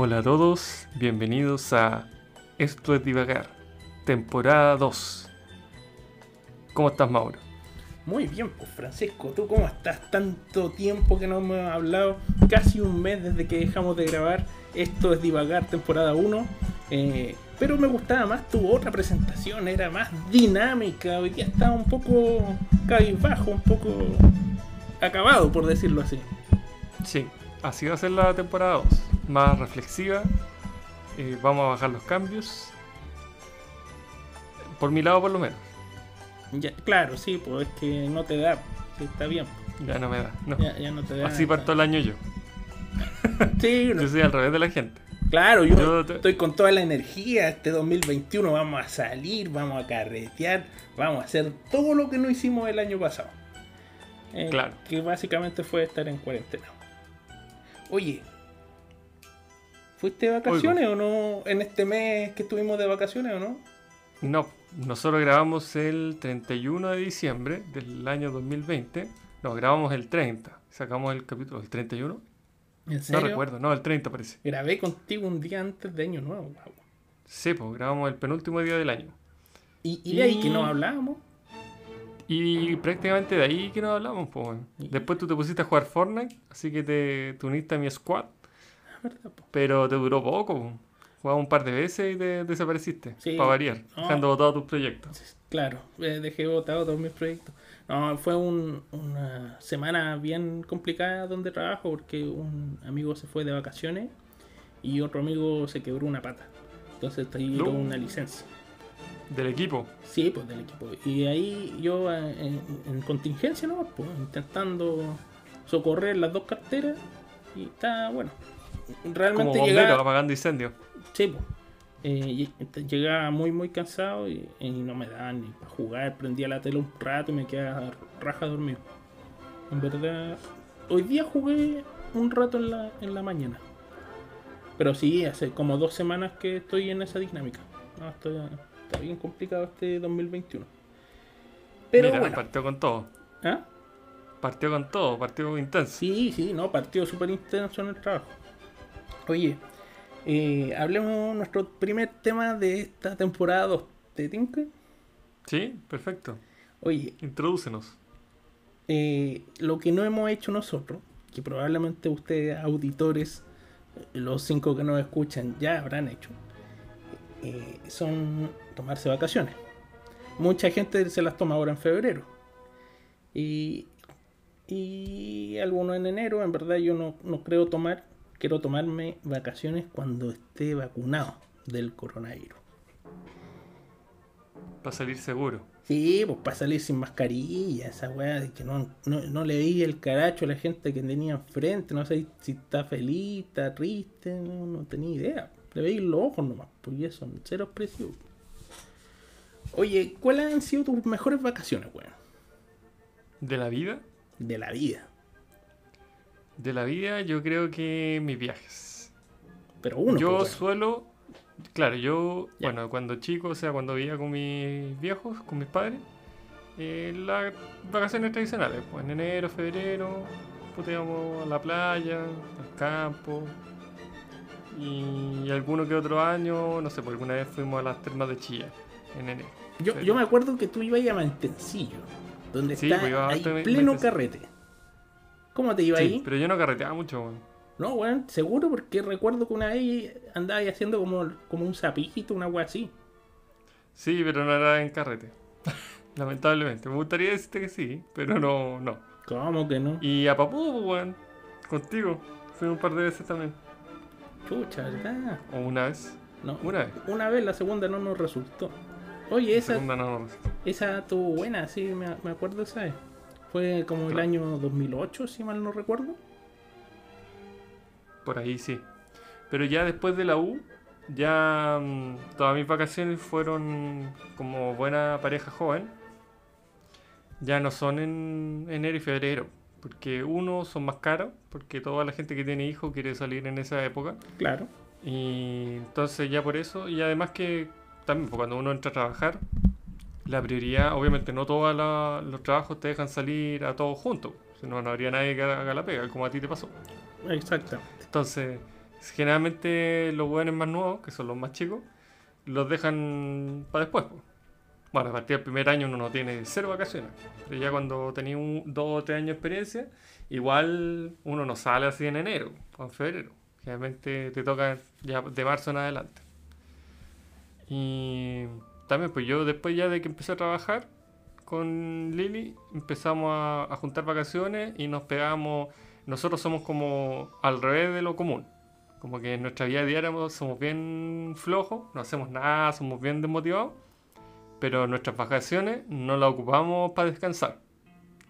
Hola a todos, bienvenidos a Esto es Divagar, temporada 2. ¿Cómo estás, Mauro? Muy bien, pues Francisco, ¿tú cómo estás? Tanto tiempo que no hemos hablado, casi un mes desde que dejamos de grabar. Esto es Divagar, temporada 1. Eh, pero me gustaba más tu otra presentación, era más dinámica. Hoy día estaba un poco cabizbajo, un poco acabado, por decirlo así. Sí, así va a ser la temporada 2. Más reflexiva. eh, vamos a bajar los cambios. Por mi lado, por lo menos. Ya, claro, sí, pues es que no te da. Sí, está bien. Ya no me da. No. Ya, ya no te da. Así parto el año yo. Sí, no- Yo soy al revés de la gente. Claro, yo, Yo te- estoy con toda la energía. Este 2021 vamos a salir, vamos a carretear, vamos a hacer todo lo que no hicimos el año pasado. Eh, Claro. Que básicamente fue estar en cuarentena. Oye, ¿fuiste de vacaciones o no en este mes que estuvimos de vacaciones o no? No, nosotros grabamos el 31 de diciembre del año 2020. No, grabamos el 30. Sacamos el capítulo. ¿El 31? ¿En No serio? recuerdo, no, el 30 parece. Grabé contigo un día antes de Año Nuevo. guau. Sí, pues grabamos el penúltimo día del año. Y, y de ahí que no hablábamos. Y prácticamente de ahí que nos hablamos, pues. weón. Y- Después tú te pusiste a jugar Fortnite, así que te, te uniste a mi squad, Ah, ¿verdad, po? pero te duró poco. po. Jugabas un par de veces y te desapareciste, Sí. para variar, No. dejando botados tus proyectos. Claro, eh, dejé botado todos mis proyectos. No, fue un- una semana bien complicada donde trabajo porque un amigo se fue de vacaciones y otro amigo se quebró una pata. Entonces No. con una licencia. Del equipo. Sí, pues del equipo. Y ahí yo eh, en, en contingencia, ¿no? Pues intentando socorrer las dos carteras y está bueno. Como Realmente bombero, llegaba, apagando incendios. Sí, po. Eh, ll- llegaba muy muy cansado y, y no me daban ni para jugar. Prendía la tele un rato y me quedaba raja dormido. En verdad, hoy día jugué un rato en la, en la mañana. Pero sí, hace como dos semanas que estoy en esa dinámica. No, estoy, está bien complicado este 2021. Pero Mira, bueno. partió con todo. ¿ah? Partió con todo, partió intenso. Sí, sí, no, partido súper intenso en el trabajo. Oye, eh, hablemos nuestro primer tema de esta temporada 2. ¿Te tinca? Sí, perfecto. Oye, Introdúcenos. eh, lo que no hemos hecho nosotros, que probablemente ustedes, auditores, eh, los cinco que nos escuchan, ya habrán hecho, eh, son tomarse vacaciones. Mucha gente se las toma ahora en febrero. Y, y algunos en enero, en verdad yo no, no creo tomar, quiero tomarme vacaciones cuando esté vacunado del coronavirus. Para salir seguro. Sí, pues para salir sin mascarilla, esa weá de que no, no, no le veía el caracho a la gente que tenía enfrente, no sé si está feliz, está triste, no, no tenía idea. Le veía los ojos nomás, porque eso, cero expresivo. Oye, ¿cuáles han sido tus mejores vacaciones, weón? De la vida. De la vida. De la vida, yo creo que mis viajes. Pero uno, yo pues, suelo, claro, yo, Ya. bueno, cuando chico, o sea, cuando vivía con mis viejos, con mis padres, eh, las vacaciones tradicionales, pues en enero, febrero, puta, íbamos a la playa, al campo, y alguno que otro año, no sé, por alguna vez fuimos a las termas de Chilla, en enero. yo, yo me acuerdo que tú ibas a Mantencillo, donde Sí, está pues iba ahí pleno carrete. ¿Cómo te iba Sí, ahí? pero yo no carreteaba mucho, weón. No, weón, seguro porque recuerdo que una vez andaba ahí haciendo como, como un sapito, una wea así. Sí, pero no era en carrete. Lamentablemente. Me gustaría decirte que sí, pero no, no. ¿Cómo que no? Y a Papú, pues, weón. Contigo. Fui un par de veces también. Chucha, ¿verdad? O una vez. No, Una vez. una vez, la segunda no nos resultó. Oye, La esa, segunda no. no. esa estuvo buena, sí, me, me acuerdo esa vez. Fue como el año 2008, si mal no recuerdo. Por ahí sí. Pero ya después de la U, ya mm, todas mis vacaciones fueron como buena pareja joven. Ya no son en enero y febrero. Porque uno, son más caros. Porque toda la gente que tiene hijos quiere salir en esa época. Claro. Y entonces ya por eso, y además que también pues, cuando uno entra a trabajar, la prioridad, obviamente no todos los trabajos te dejan salir a todos juntos, si no, no habría nadie que haga la pega, como a ti te pasó. Exacto. Entonces, generalmente los hueones más nuevos, que son los más chicos, los dejan para después. po. Bueno, a partir del primer año uno no tiene cero vacaciones. Pero ya cuando tenía un, dos o tres años de experiencia, igual uno no sale así en enero o en febrero. Generalmente te toca ya de marzo en adelante. Y también, pues yo después ya de que empecé a trabajar con Lili, empezamos a, a juntar vacaciones y nos pegamos. Nosotros somos como al revés de lo común. Como que en nuestra vida diaria somos bien flojos, no hacemos nada, somos bien desmotivados. Pero nuestras vacaciones no las ocupamos para descansar.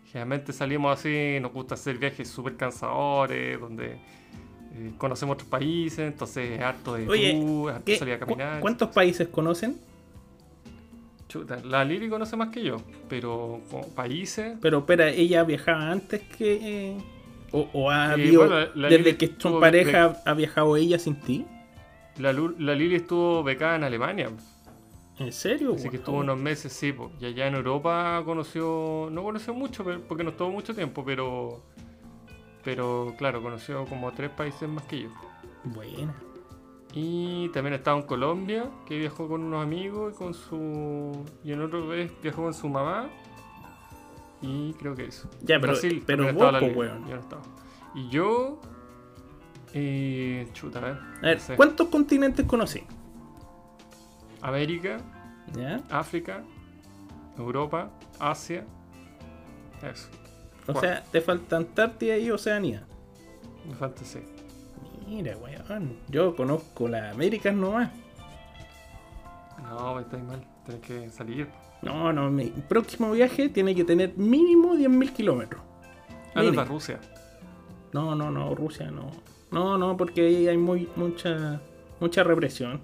Generalmente salimos así, nos gusta hacer viajes súper cansadores, donde eh, conocemos otros países, entonces harto de Oye, tour, harto ¿Qué- salir a cu- caminar. ¿Cuántos países conocen? Chuta, la Lili conoce más que yo, pero como países. Pero espera, ella viajaba antes que. eh, o, o ha Eh, habido. bueno, la desde que son pareja, ha viajado ella sin ti. La, la Lili estuvo becada en Alemania, ¿En serio? así que estuvo unos meses, sí, po. y allá en Europa conoció, no conoció mucho, porque no estuvo mucho tiempo, pero, pero claro, conoció como tres países más que yo. Buena. Y también estaba en Colombia, que viajó con unos amigos y con su. Y en otro vez viajó con su mamá. Y creo que eso. Ya, pero- Brasil, pero vos, estaba la weón. Yo no estaba. Y yo. Eh, chuta, a ver. A ver, no sé. ¿cuántos continentes conocí? América, ¿Ya? África, Europa, Asia. Eso. O Cuatro. sea, te falta Antártida y Oceanía. Me falta sí. Mira, weón. Yo conozco las Américas nomás. No, me estáis mal. Tenés que salir. No, no, mi próximo viaje tiene que tener mínimo 10.000 kilómetros. Ah, no, Rusia. No, no, no, Rusia no. No, no, porque ahí hay muy, mucha, mucha represión.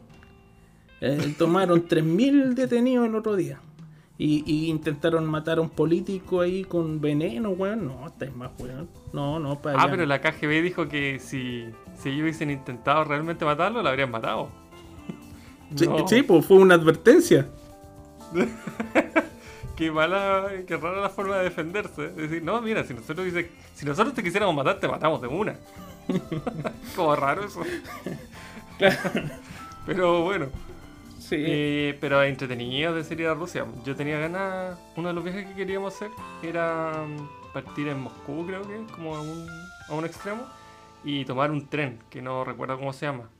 Eh, tomaron 3.000 detenidos el otro día. Y, y intentaron matar a un político ahí con veneno, weón. No, estáis más, weón. No, no, para Ah, allá. pero la KGB dijo que si, si ellos hubiesen intentado realmente matarlo, lo habrían matado. Sí, No. sí, pues fue una advertencia. Qué mala, qué rara la forma de defenderse. Es decir, no, mira, si nosotros, dice, si nosotros te quisiéramos matar, te matamos de una. Como raro eso. Pero bueno, Sí. eh, pero entretenido de ser ir a Rusia. Yo tenía ganas, uno de los viajes que queríamos hacer era mm, partir en Moscú, creo que, como a un, a un extremo, y tomar un tren, que no recuerdo cómo se llama.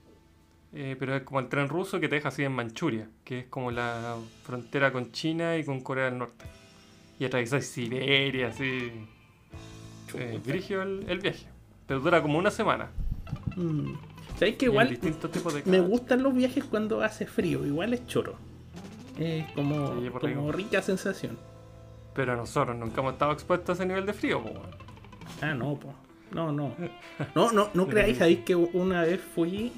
Eh, pero es como el tren ruso que te deja así en Manchuria, que es como la frontera con China y con Corea del Norte. Y atravesar Siberia, así. Eh, el, el viaje. Pero dura como una semana. Mm. ¿Sabes que igual me gustan los viajes cuando hace frío? Igual es choro. Es como, Sí, como rica sensación. Pero nosotros nunca hemos estado expuestos a ese nivel de frío, po. Ah, no, po. No, no. No, no, no creáis, sabéis que una vez fui,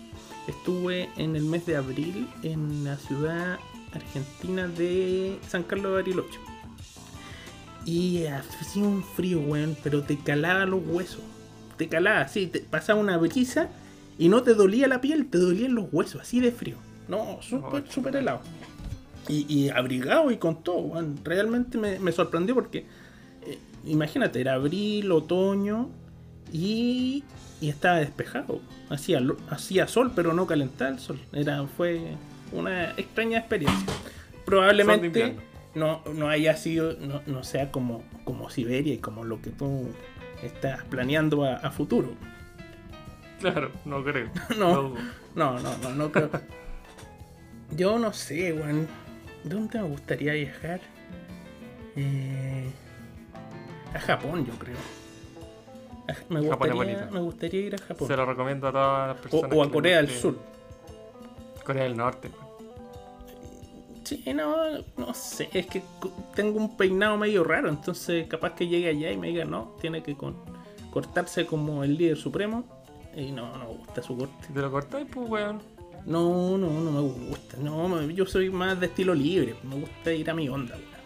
estuve en el mes de abril en la ciudad argentina de San Carlos de Bariloche. Y hacía un frío, weón, pero te calaba los huesos. Te calaba, sí, te pasaba una brisa y no te dolía la piel, te dolían los huesos, así de frío. No, súper, Oh, súper helado. Y, y abrigado y con todo. Realmente me, me sorprendió porque eh, imagínate, era abril, otoño y, y estaba despejado. Hacía, hacía sol, pero no calentaba el sol. Era, fue una extraña experiencia. Probablemente no, no haya sido, no, no sea como, como Siberia y como lo que tú estás planeando a, a futuro. Claro, no creo. No. No, no, no, no creo. Yo no sé, weón. ¿Dónde me gustaría viajar? Eh, a Japón, yo creo. A- Me gustaría, me gustaría ir a Japón. Se lo recomiendo a todas las personas. o a Corea del Sur. Corea del Norte. Sí, no, no sé. Es que tengo un peinado medio raro. Entonces, capaz que llegue allá y me diga, no, tiene que con- cortarse como el líder supremo. Y no, no me gusta su corte. Te lo cortáis, pues, weón. No, no, no me gusta. No, yo soy más de estilo libre. Me gusta ir a mi onda, weón.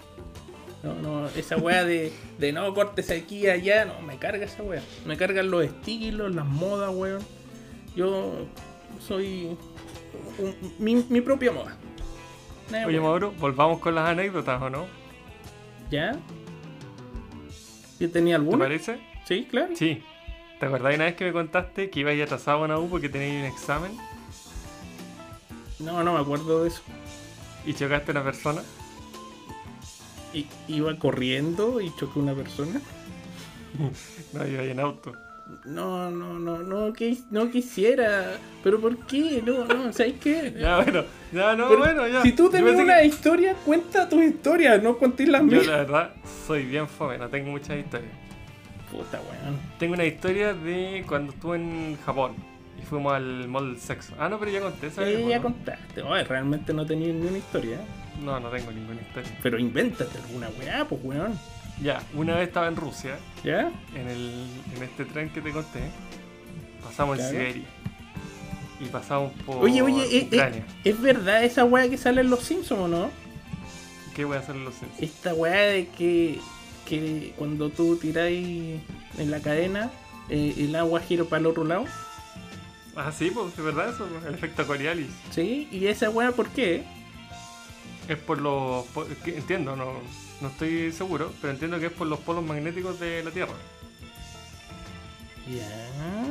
No, no, esa weá de, de no cortes aquí y allá, no, me carga esa weá. Me cargan los estilos, las modas, weón. Yo soy un- mi, mi propia moda. Nada, Oye. Mauro, volvamos con las anécdotas, ¿o no? ¿Ya? ¿Yo tenía ¿Te alguna? parece? Sí, claro. Sí. ¿Te acordás una vez que me contaste que ibas atrasado a una U porque tenías un examen No, no me acuerdo de eso. y chocaste a una persona? I- iba corriendo y choqué a una persona. No, iba en auto. No, no, no, no, que, no quisiera. ¿Pero por qué? No, no, ¿sabes qué? Ya, bueno, ya, no, Pero bueno, ya. Si tú Yo pensé una que- historia, cuenta tus historias, no contés las Yo mías. la verdad soy bien fome, no tengo muchas historias. Puta, weón. Tengo una historia de cuando estuve en Japón y fuimos al mall del sexo. Ah, no, pero ya conté esa vez, Sí, ¿o ya no? contaste. Oye, realmente no tenía ninguna historia. ¿eh? No, no tengo ninguna historia. Pero invéntate alguna weá, pues weón. Ya, una vez estaba en Rusia, ¿Ya? en, el, en este tren que te conté. Pasamos Claro. en Siberia. Y pasamos por Oye, oye, eh, eh, Ucrania. ¿es verdad esa weá que sale en los Simpsons o no? ¿Qué voy a hacer en los Simpsons? Esta weá de que, que cuando tú tiráis en la cadena, eh, el agua gira para el otro lado. Ah, sí, pues es verdad eso, el efecto Coriolis. ¿Sí? ¿Y esa weá por qué? Es por los. po- que entiendo, no, no estoy seguro, pero entiendo que es por los polos magnéticos de la Tierra. Ya.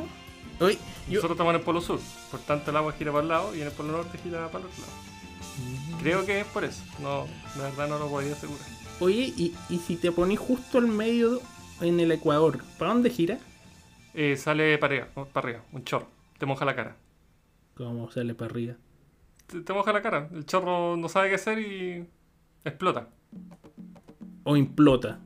Yo. Nosotros estamos en el polo sur, por tanto el agua gira para el lado y en el polo norte gira para el otro lado. Creo que es por eso, no, la verdad no lo podría asegurar. Oye, y, y si te ponís justo al medio en el Ecuador, ¿para dónde gira? Eh, sale para arriba, para arriba, un chorro, te moja la cara. ¿Cómo sale para arriba? Te, te moja la cara, el chorro no sabe qué hacer y explota. O implota.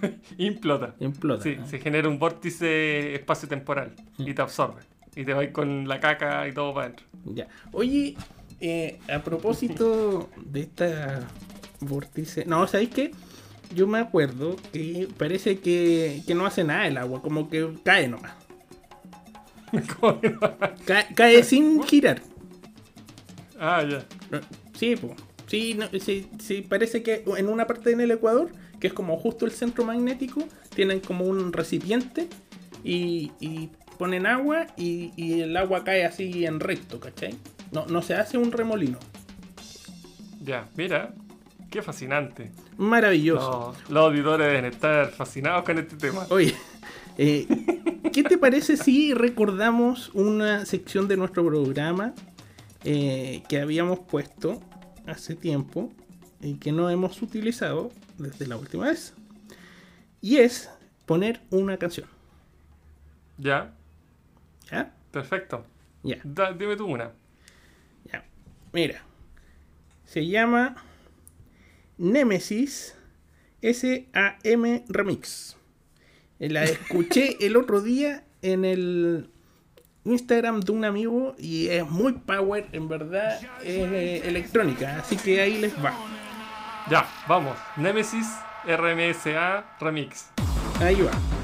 Implota. Implota. Sí, ¿no? se genera un vórtice espacio-temporal y te absorbe. Y te vas con la caca y todo para adentro. Ya. Oye, eh, a propósito de esta vórtice. No, ¿sabéis qué? Yo me acuerdo que parece que, que no hace nada el agua, como que cae nomás. Cae sin girar. ah, ya. Sí, pues. Sí, no, sí, sí, parece que en una parte en el Ecuador, que es como justo el centro magnético, tienen como un recipiente y, y ponen agua y, y el agua cae así en recto, ¿cachai? No, no se hace un remolino. Ya, mira. Qué fascinante. Maravilloso. Los, los auditores deben estar fascinados con este tema. Oye, eh, ¿qué te parece si recordamos una sección de nuestro programa eh, que habíamos puesto hace tiempo y que no hemos utilizado desde la última vez? Y es poner una canción. Ya, ¿Ya? perfecto. Ya, Da- dime tú una. ya. Mira, se llama Nemesis SAM Remix. La escuché el otro día en el Instagram de un amigo y es muy power, en verdad, es eh, electrónica, así que ahí les va. Ya, vamos. Nemesis RMSA Remix. Ahí va.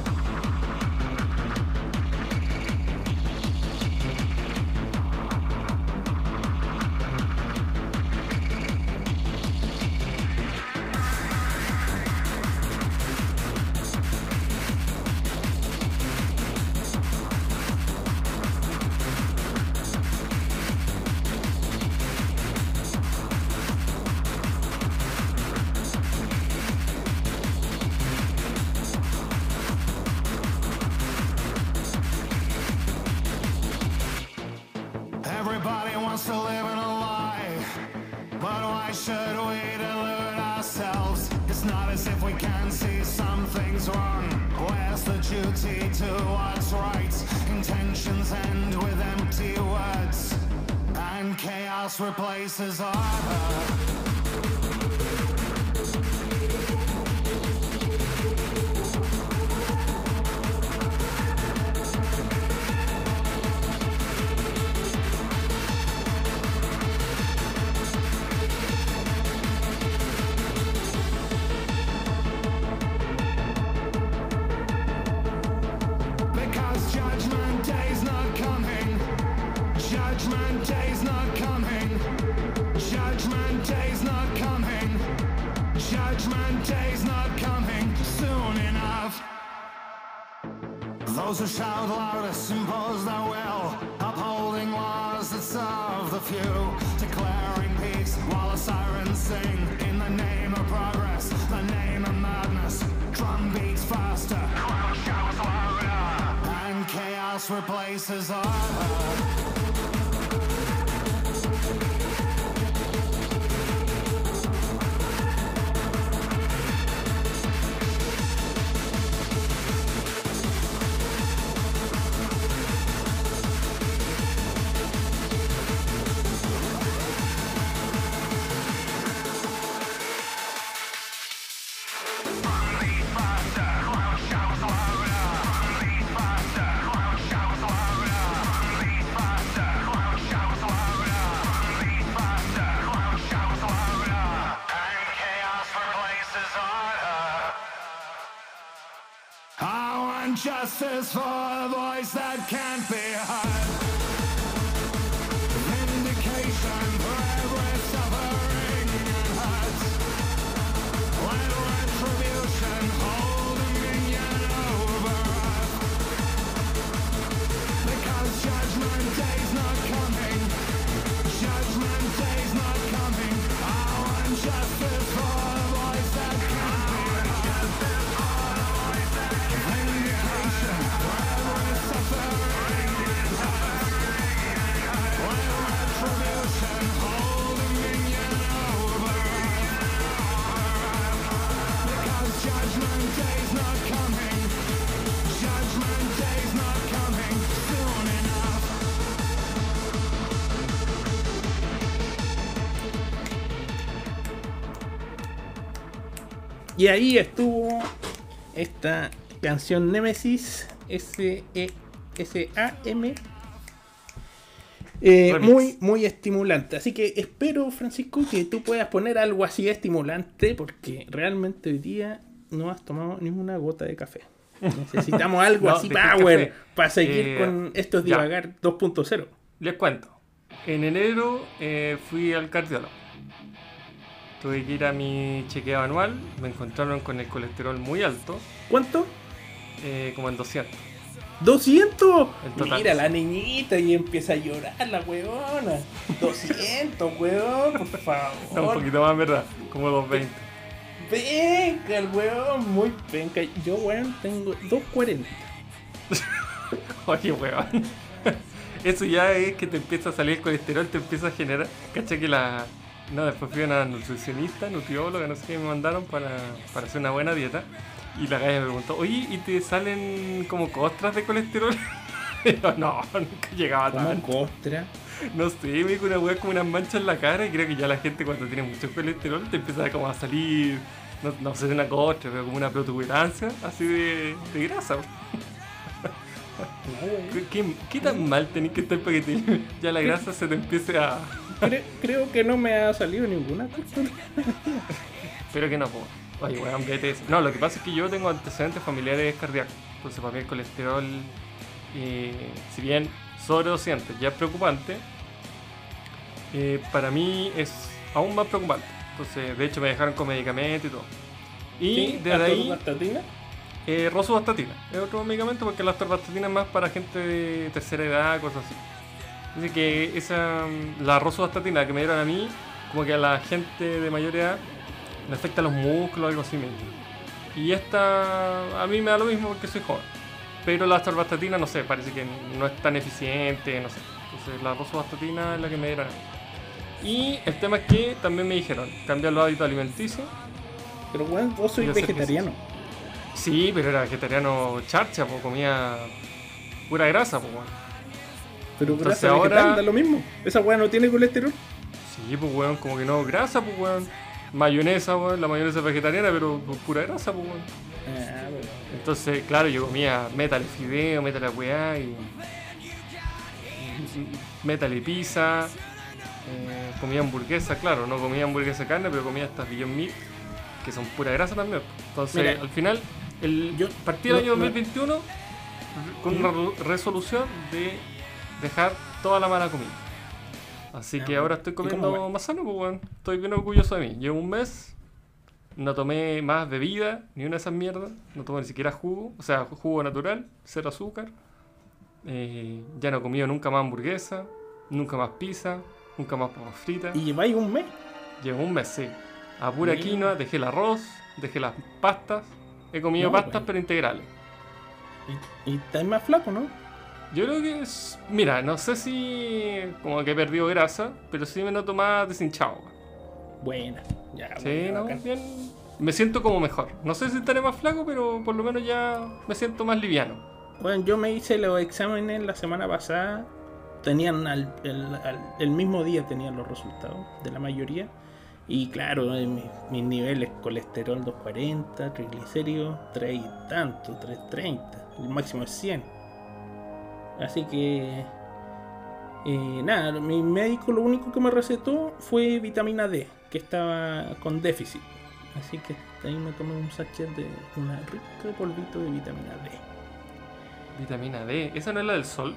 Justice for a voice that can't be heard. Y ahí estuvo esta canción Nemesis S-E- S-A-M. Eh, muy, muy estimulante. Así que espero, Francisco, que tú puedas poner algo así estimulante, porque realmente hoy día no has tomado ninguna gota de café. Necesitamos algo No, así power para seguir Eh, con estos divagar 2.0. Les cuento. En enero eh, fui al cardiólogo. Tuve que ir a mi chequeo anual. Me encontraron con el colesterol muy alto, ¿Cuánto? eh, como en 200. ¡200! En total. Mira la niñita y empieza a llorar la weona. 200, weón, por favor. No, un poquito más, ¿verdad? Como 220. Venga, el weón, muy penca. Yo, weón, tengo 240. Oye, weón. Eso ya es que te empieza a salir el colesterol, te empieza a generar. Cacha que la. No, después fui a una nutricionista, nutrióloga, no sé qué me mandaron para, para hacer una buena dieta. Y la galla me preguntó, oye, ¿y te salen como costras de colesterol? Y yo, no, nunca llegaba tanto. costra. No sé, me dijo una weá como unas manchas en la cara y creo que ya la gente cuando tiene mucho colesterol te empieza como a salir, no, no sé, una costra, pero como una protuberancia así de, de grasa. ¿Qué, qué, qué tan mal tenés que estar para que te- ya la grasa se te empiece a... Cre- creo que no me ha salido ninguna costura. Pero que no, po. Oye, weón, eso. No, lo que pasa es que yo tengo antecedentes familiares cardíacos. Entonces para mí el colesterol, eh, si bien sobre 200 ya es preocupante, eh, para mí es aún más preocupante. Entonces, de hecho me dejaron con medicamento y todo. Y ¿Sí? desde ahí, eh, rosuvastatina. Es otro medicamento porque la atorvastatina es más para gente de tercera edad, cosas así. Así que esa, la rosuvastatina que me dieron a mí, como que a la gente de mayor edad le afecta los músculos, algo así mismo. Y esta a mí me da lo mismo porque soy joven. Pero la atorvastatina, no sé, parece que no es tan eficiente, no sé. Entonces la rosuvastatina es la que me dieron a mí. Y el tema es que también me dijeron, cambiar los hábitos alimenticios. Pero weón, vos sois vegetariano. Sí, pero era vegetariano charcha, pues comía pura grasa, pues weón. Pero Entonces grasa ahora- vegetal da lo mismo. Esa weá no tiene colesterol. Sí, pues weón, como que no, grasa, pues weón. Mayonesa, weón, la mayonesa es vegetariana, pero pura grasa, pues weón. Ah, Entonces, claro, yo comía métale fideo, métale weá y. métale pizza. eh, comía hamburguesa, claro, no comía hamburguesa de carne, pero comía estas Beyond Meat, que son pura grasa también. Entonces, Mira, al final, el, yo- partí el no- año no- 2021 con una re- resolución de dejar toda la mala comida. Así Ah, que bueno. ahora estoy ¿Y cómo comiendo más sano, pues weón. Estoy bien orgulloso de mí. Llevo un mes, no tomé más bebida, ni una de esas mierdas. No tomé ni siquiera jugo, o sea, jugo natural, cero azúcar. Eh, ya no he comido nunca más hamburguesa, nunca más pizza, nunca más papas fritas. Y lleváis un mes. Llevo un mes, sí. A pura quinoa, dejé el arroz, dejé las pastas. He comido No, pastas, bueno. pero integrales. Y, y estáis más flaco, ¿no? Yo creo que es. Mira, no sé si. Como que he perdido grasa, pero sí me noto más deshinchado. Buena. Ya, Sí, bueno, no, bien. Me siento como mejor. No sé si estaré más flaco, pero por lo menos ya me siento más liviano. Bueno, yo me hice los exámenes la semana pasada. Tenían al- el, al- el mismo día tenían los resultados de la mayoría. Y claro, en mi- mis niveles colesterol 240, triglicéridos 3 y tanto, 330. El máximo es 100. Así que... eh, nada, mi médico lo único que me recetó fue vitamina D, que estaba con déficit. Así que ahí me tomé un sachet de una rica polvito de vitamina D. Vitamina D. ¿Esa no es la del sol?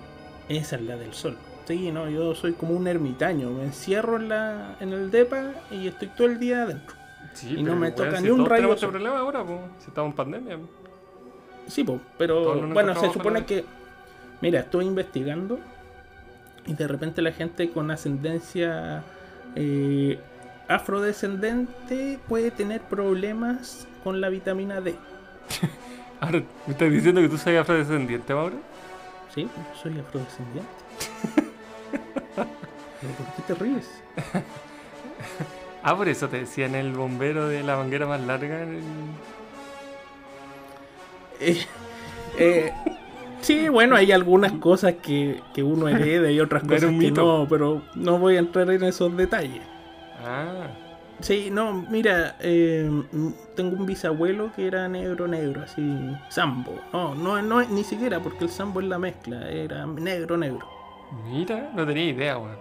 Esa es la del sol. Sí, no, yo soy como un ermitaño. Me encierro en, la, en el depa y estoy todo el día adentro. Sí, Y no me toca ni un rayo este problema ahora, po, si estamos en pandemia. Sí, po, pero bueno, se supone que. Mira, estoy investigando y de repente la gente con ascendencia eh, afrodescendente puede tener problemas con la vitamina D. Ahora, ¿me estás diciendo que tú soy afrodescendiente, Mauro? Sí, yo soy afrodescendiente. ¿Pero por qué te ríes? Ah, por eso te decían el bombero de la manguera más larga. el- Eh, eh, sí, bueno, hay algunas cosas que, que uno hereda y otras cosas que no, pero no voy a entrar en esos detalles. Ah, Sí, no, mira, eh, tengo un bisabuelo que era negro, negro, así, sambo. No, no, no, ni siquiera, porque el sambo es la mezcla, era negro, negro. mira, no tenía idea, weón.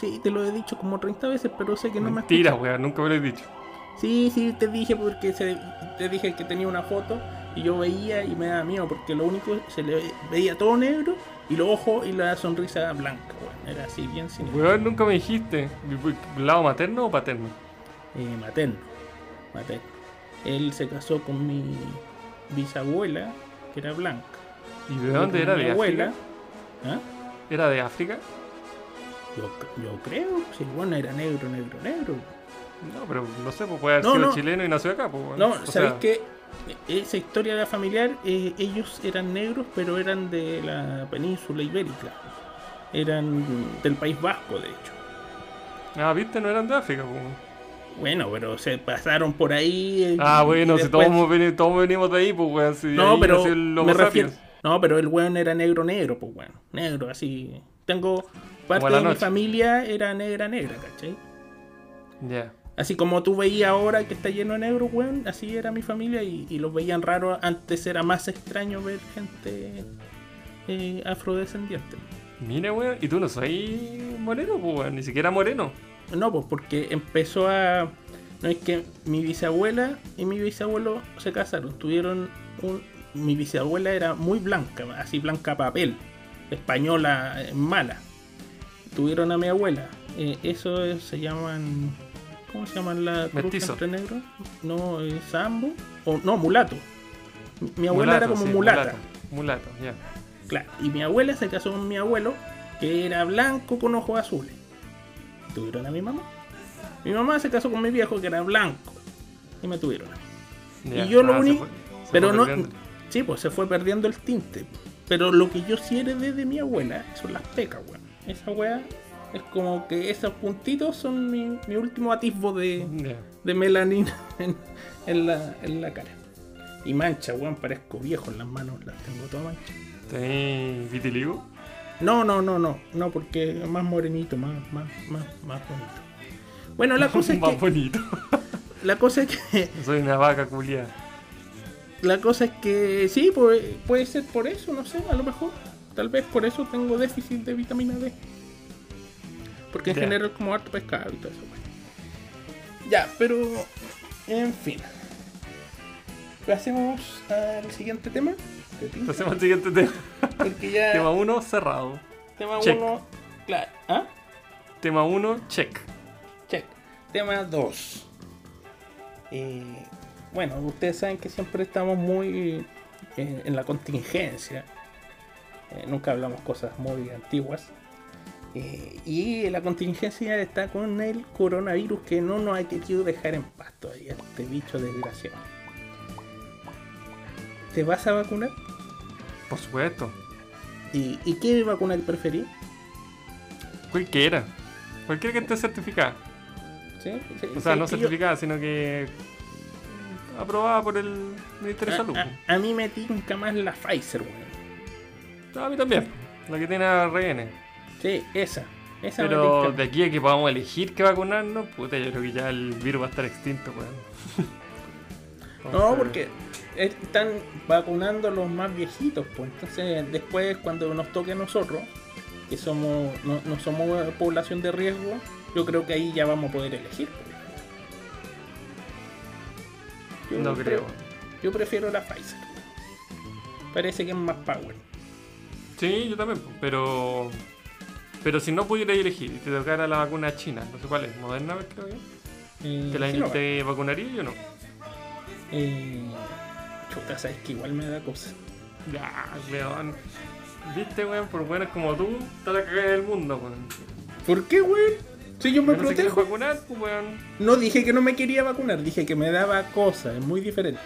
Sí, te lo he dicho como 30 veces, pero sé que no me Mentira, weón, nunca me lo he dicho. Sí, sí, te dije porque se- te dije que tenía una foto y yo veía y me daba miedo porque lo único se le veía todo negro y los ojos y la sonrisa blanca, weón. Era así, bien sin Weón, nunca me dijiste. ¿Lado materno o paterno? eh, materno, materno. Él se casó con mi bisabuela, que era blanca. ¿Y de dónde era? Mi ¿De abuela. África? ¿Ah? ¿Era de África? Yo, yo creo, si el bueno era negro, negro, negro. No, pero no sé, pues puede haber No, sido no. chileno y nació acá, pues. No, O ¿sabéis sea, qué? Esa historia familiar, eh, ellos eran negros, pero eran de la península ibérica. Eran del País Vasco, de hecho. Ah, viste, no eran de África, pues. Bueno, pero se pasaron por ahí. eh, Ah, bueno, si todos, veni- todos venimos de ahí, pues, weón. Si No, pero me refiero. No, pero el weón era negro, negro, pues bueno. Negro, así. Tengo. Parte de mi familia era negra, negra, ¿cachai? Ya. Así como tú veías ahora que está lleno de negros, weón, así era mi familia y, y los veían raros. Antes era más extraño ver gente eh, afrodescendiente. Mira, weón, y tú no soy moreno, pues, weón. Ni siquiera moreno. No, pues porque empezó a... No es que mi bisabuela y mi bisabuelo se casaron. Tuvieron un... Mi bisabuela era muy blanca, así blanca papel. Española eh, mala. Tuvieron a mi abuela. Eh, eso es- se llaman... ¿Cómo se llaman la Mestizo. entre negros? No, eh, sambo. O no, mulato. Mi, abuela era como sí, mulata. Mulato, ya. Claro, y mi abuela se casó con mi abuelo, que era blanco con ojos azules. Tuvieron a mi mamá. Mi mamá se casó con mi viejo, que era blanco. Y me tuvieron. a mí. ya. Y yo lo Ah, se único. fue- se Pero no. perdiendo. Sí, pues se fue perdiendo el tinte. Pero lo que yo sí heredé de mi abuela son las pecas, weón. Esa weá es como que esos puntitos son mi, mi último atisbo de, de melanina en, en la, en la cara. Y mancha, weón, parezco viejo en las manos, las tengo todas manchas. ¿Tenés vitiligo? No, no, no, no, no, porque más morenito, más, más, más, más bonito. Bueno, la cosa es Más que, bonito. la cosa es que, Soy una vaca culiada. la cosa es que, sí, puede, puede ser por eso, no sé, a lo mejor, tal vez por eso tengo déficit de vitamina D. Porque en Ya. general como harto pescado y todo eso. Ya, pero, en fin. Pasemos al siguiente tema. Pasemos al siguiente tema. Porque ya, Tema 1, cerrado. tema check. 1, claro, ¿ah? Tema 1, check. Check. Tema 2. bueno, ustedes saben que siempre estamos muy eh, en la contingencia. Eh, nunca hablamos cosas muy antiguas. Eh, y la contingencia está con el coronavirus que no nos ha querido dejar en paz todavía, este bicho desgraciado. ¿Te vas a vacunar? Por supuesto. ¿Y, y qué vacuna preferís? Cualquiera. Cualquiera que esté certificada. ¿Sí? Sí, O sea, sí, no yo- certificada, sino que aprobada por el Ministerio de Salud. a, a- mí me tinca más la Pfizer, weón. No, a mí también. La que tiene ARN. Sí, esa. Esa Pero de aquí a que podamos elegir qué vacunarnos, puta, yo creo que ya el virus va a estar extinto, weón. No, porque están vacunando los más viejitos, pues. Entonces, después, cuando nos toque a nosotros, que somos no, no somos población de riesgo, yo creo que ahí ya vamos a poder elegir. pues. Yo No creo. Yo prefiero la Pfizer. Parece que es más power. Sí, yo también, pero. Pero si no pudiera elegir y te tocara la vacuna china, no sé cuál es, Moderna, creo. Eh, ¿Te la Sinovac. te vacunaría yo no? Eh, chuta, sabes que igual me da cosa. Ya, weón. Viste, weón, por buenas como tú, está la cagada del mundo, weón. ¿Por qué, weón? Si yo me no protejo. vacunar, pues, weón. No dije que no me quería vacunar, dije que me daba cosa, es muy diferente.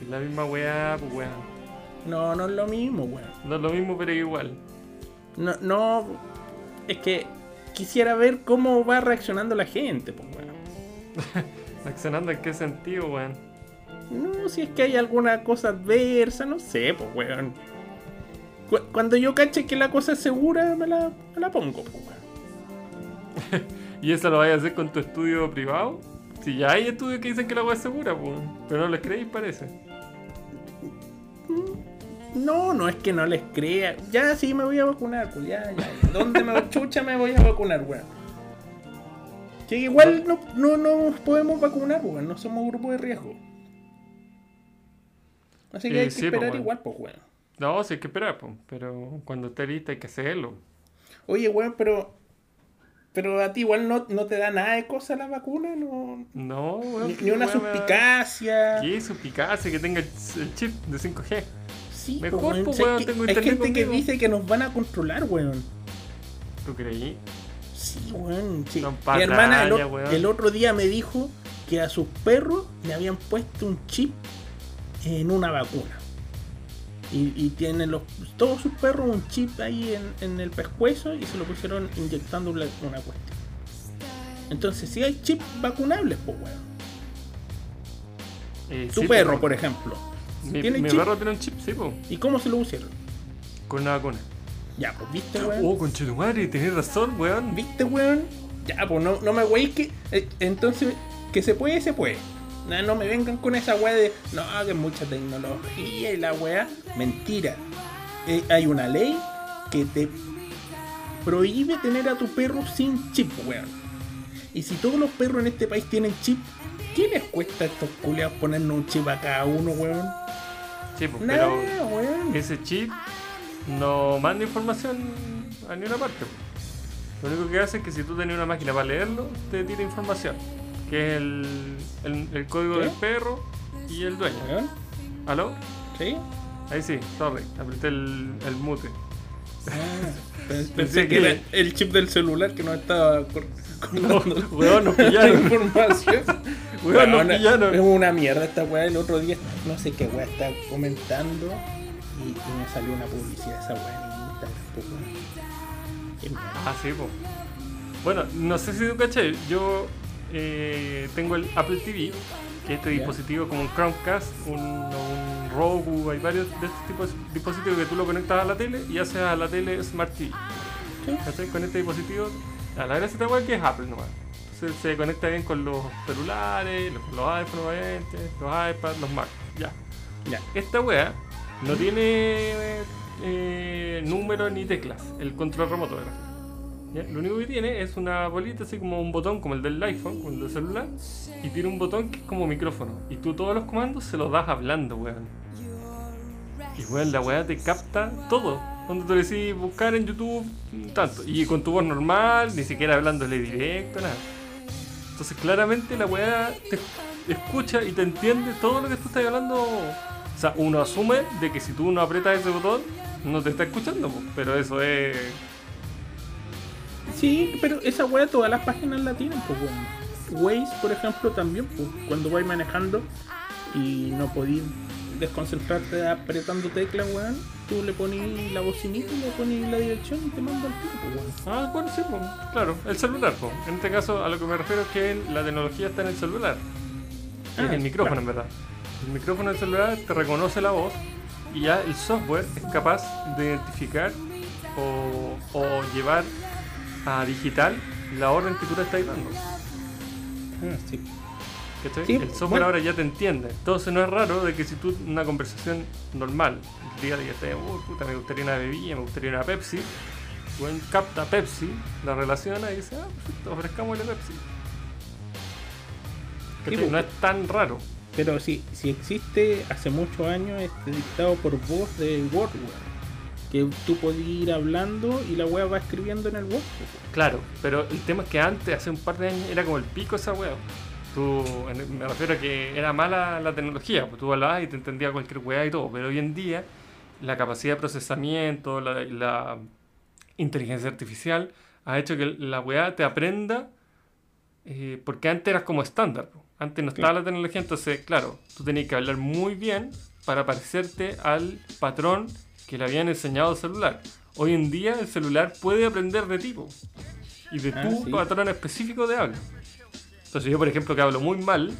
Es la misma weá, pues, weón. No, no es lo mismo, weón. No es lo mismo, pero igual. No, no, es que quisiera ver cómo va reaccionando la gente, pues, weón. ¿Accionando en qué sentido, weón? No, si es que hay alguna cosa adversa, no sé, pues, weón. Cu- Cuando yo cache que la cosa es segura, me la, me la pongo, pues, weón. ¿Y eso lo vais a hacer con tu estudio privado? Si ya hay estudios que dicen que la weá es segura, pues. Pero no les creéis, parece. No, no es que no les crea. Ya sí me voy a vacunar, pues ya, ya. ¿Dónde me chucha me voy a vacunar, weón? Que igual no, no nos podemos vacunar, weón. No somos grupo de riesgo. Así que Eh, hay que sí, pues, esperar weón. igual, pues, weón. No, sí hay que esperar, pues. Pero cuando esté lista hay que hacerlo. Oye, weón, pero. Pero a ti igual no, no te da nada de cosa la vacuna, no. No, weón. Ni, ¿qué ni una da? suspicacia. ¿Qué suspicacia que tenga el chip de 5G? Sí, Mejor, pues, weón. pues, ¿Sabes weón, que tengo hay gente que dice que nos van a controlar, weón. ¿Tú creí? Sí, weón, sí. Mi hermana el, weón. otro día me dijo que a sus perros le habían puesto un chip en una vacuna. Y, y tienen los, todos sus perros un chip ahí en, en el pescuezo y se lo pusieron inyectando una, una cuestión. Entonces, si hay chips vacunables, pues, weón. Eh, Tu sí, perro, por ejemplo. Mi, ¿tiene mi chip? perro tiene un chip, sí, pues. ¿Y cómo se lo pusieron? Con una vacuna. Ya, pues, ¿viste, weón? Oh, conchetumare, tenés razón, weón. ¿Viste, weón? Ya, pues no, no me que. eh, entonces, que se puede, se puede. No, no me vengan con esa weá de. No, que es mucha tecnología y la weá. Mentira. Eh, hay una ley que te prohíbe tener a tu perro sin chip, weón. Y si todos los perros en este país tienen chip, ¿qué les cuesta a estos culiados ponernos un chip a cada uno, weón? Sí, pues, pero weón. ese chip no manda información a ninguna parte. Lo único que hace es que si tú tenés una máquina para leerlo, te tira información. Que es el, el, el código ¿Qué? del perro y el dueño. Weón, ¿Aló? ¿Sí? Ahí sí, sorry, apreté el, el mute. Ah, pens- pensé que era el chip del celular que nos estaba cor- No, weón, nos pillaron. información. Weón, nos Weón, pillaron. Es una mierda esta weá. El otro día, no sé qué weá estaba comentando y, y me salió una publicidad de esa weá en Instagram. pues. Ah, sí, pues. Bueno, no sé si tú caché, yo eh, tengo el Apple TV, que es este dispositivo como un Chromecast, un, un Roku, hay varios de estos tipos de dispositivos que tú lo conectas a la tele y haces a la tele Smart TV. Sí. ¿Cachai? Con este dispositivo, a la gracia esta weá que es Apple nomás. Entonces se conecta bien con los celulares, los, los iPhones, obviamente, los iPads, los Mac. Ya. Ya. Esta wea no tiene eh, número ni teclas, el control remoto de la ¿Ya? Lo único que tiene es una bolita así como un botón como el del iPhone, como el del celular, y tiene un botón que es como micrófono. Y tú todos los comandos se los das hablando, weón. Y weón, la weá te capta todo. Cuando tú decís buscar en YouTube, tanto. Y con tu voz normal, ni siquiera hablándole directo, nada. Entonces claramente la weá te escucha y te entiende todo lo que tú estás hablando. O sea, uno asume de que si tú no aprietas ese botón, no te está escuchando, pero eso es... Sí, pero esa weá todas las páginas la tienen, pues. Waze, por ejemplo, también, pues, cuando vais manejando y no podís desconcentrarte apretando teclas, weón, tú le pones la bocinita y le pones la dirección y te manda el tiempo, weón. Ah, bueno, sí, pues, claro, el celular. pues. En este caso, a lo que me refiero es que la tecnología está en el celular. Ah, en el micrófono, en verdad. El micrófono del celular te reconoce la voz y ya el software es capaz de identificar o, o llevar a digital la orden que tú le estás dando. Ah, sí. Sí, el software bueno. ahora ya te entiende. Entonces no es raro de que si tú una conversación normal, día de que estés, "Uy, puta, me gustaría una bebida, me gustaría una Pepsi, buen capta Pepsi, la relaciona y dice, ah, perfecto, ofrezcámosle Pepsi. ¿Cachai? pues, no es tan raro. Pero si, si existe hace muchos años este dictado por voz de Word, weón. Que tú podías ir hablando y la weá va escribiendo en el Word. weón. Claro, pero el tema es que antes, hace un par de años, era como el pico esa wea. Tú, en- me refiero a que era mala la tecnología, pues tú hablabas y te entendía cualquier wea y todo, pero hoy en día la capacidad de procesamiento, la, la inteligencia artificial ha hecho que la weá te aprenda, eh, porque antes eras como estándar, antes no estaba la tecnología, entonces claro, tú tenías que hablar muy bien para parecerte al patrón que le habían enseñado el celular. Hoy en día el celular puede aprender de tipo y de Ah, tu sí. patrón específico de habla. Entonces yo, por ejemplo, que hablo muy mal,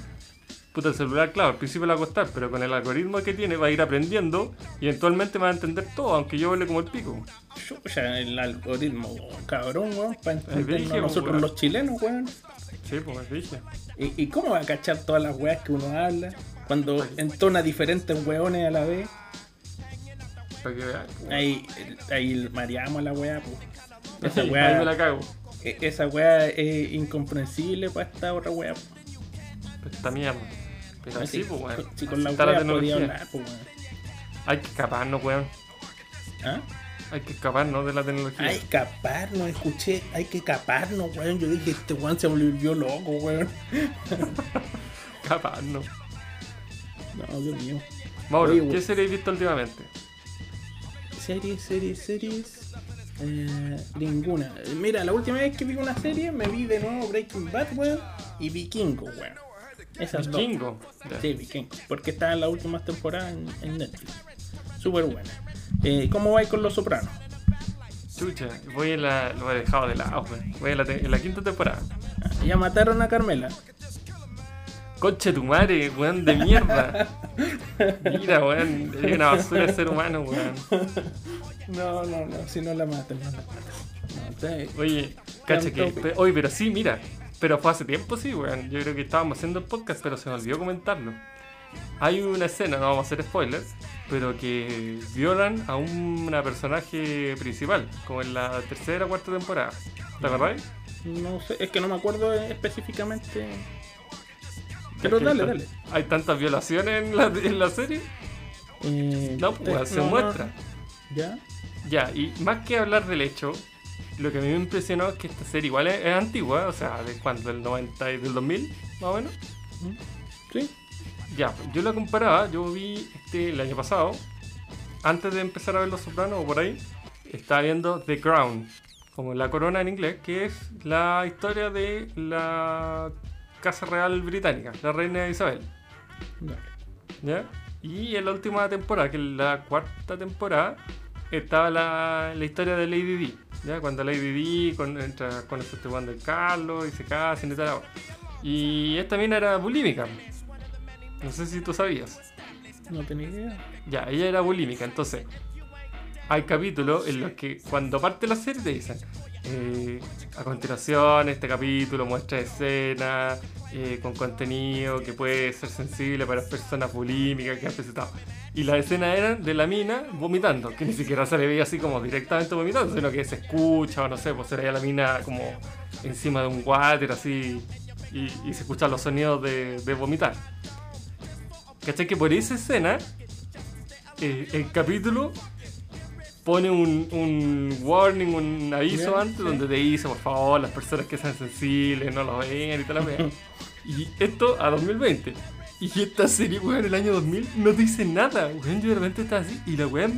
puta, el celular, claro, al principio le va a costar, pero con el algoritmo que tiene va a ir aprendiendo y eventualmente va a entender todo, aunque yo hable como el pico. Chucha, el algoritmo, cabrón, weón, para entendernos nosotros weón. los chilenos, weón. Sí, pues dije. ¿Y, y cómo va a cachar todas las weas que uno habla? Cuando entona diferentes weones a la vez. Para que veas. pues. Ahí, ahí mareamos la wea, pues. Esa Ahí wea, me la cago. E- esa wea es incomprensible para esta otra wea. po. Esta mierda. Pero Así, sí, pues, weón. Si con la Está la wea podía tecnología. hablar, pues, weón. Hay que escaparnos, weón. ¿Ah? Hay que escaparnos de la tecnología. Hay que escaparnos, escuché, hay que escaparnos, weón. Yo dije, este weón se volvió loco, weón. Escaparnos. No, Dios mío. Mauro, Oye, ¿qué serie has visto últimamente? Series, series, series. Eh, ninguna. Mira, la última vez que vi una serie me vi de nuevo Breaking Bad, weón, y Vikingo, weón. Esas dos. Kingo. Ya. Sí, Vikingo. Porque está en las últimas temporadas en, en Netflix. Súper buena. Eh, ¿Cómo vais con Los Sopranos? Chucha, voy en la. Lo he dejado de lado, weón. Voy en la, en la quinta temporada. Ya mataron a Carmela. Conche tu madre, weón, de mierda. Mira, weón, es una basura de ser humano, weón. No, no, no, si no la matan, no la matan. No, Oye, cacha que. Pe- Oye, pero sí, mira. Pero fue hace tiempo, sí, weón. Yo creo que estábamos haciendo el podcast, pero se me olvidó comentarlo. Hay una escena, no vamos a hacer spoilers, pero que violan a una personaje principal, como en la tercera o cuarta temporada. ¿Te acordás? no sé, es que no me acuerdo específicamente. Pero Es que dale, hay dale. Hay tantas violaciones en la, en la serie. Eh, No, pues se no, muestra. ¿Ya? Ya, y más que hablar del hecho, lo que a mí me impresionó es que esta serie igual es, es antigua, o sea, ¿de cuándo? ¿Del 90 y del 2000? Más o menos. ¿Sí? Ya, yo la comparaba, yo vi este el año pasado, antes de empezar a ver Los Sopranos o por ahí, estaba viendo The Crown, como la corona en inglés, que es la historia de la Casa Real Británica, la reina Isabel. ¿Ya? Y en la última temporada, que es la cuarta temporada, estaba la, la historia de Lady Di. ¿Ya? Cuando Lady Di con, entra con el festival del Carlos y se casan y tal. Y esta mina era bulímica. No sé si tú sabías. No tenía idea. Ya, ella era bulímica, entonces hay capítulos en los que cuando parte la serie te dicen eh, a continuación este capítulo muestra escenas eh, con contenido que puede ser sensible para personas bulímicas que han presentado. Y las escenas eran de la mina vomitando, que ni siquiera se le veía así como directamente vomitando, sino que se escucha o no sé, pues se veía la mina como encima de un water así y, se escuchan los sonidos de, de vomitar. ¿Cachai? Que por esa escena eh, el capítulo pone un, un warning, un aviso antes donde te dice, por favor, las personas que sean sensibles no lo vean y tal. Y esto a 2020. Y esta serie, weón, en el año 2000 no te dice nada, weón. Yo de repente estaba así y la weá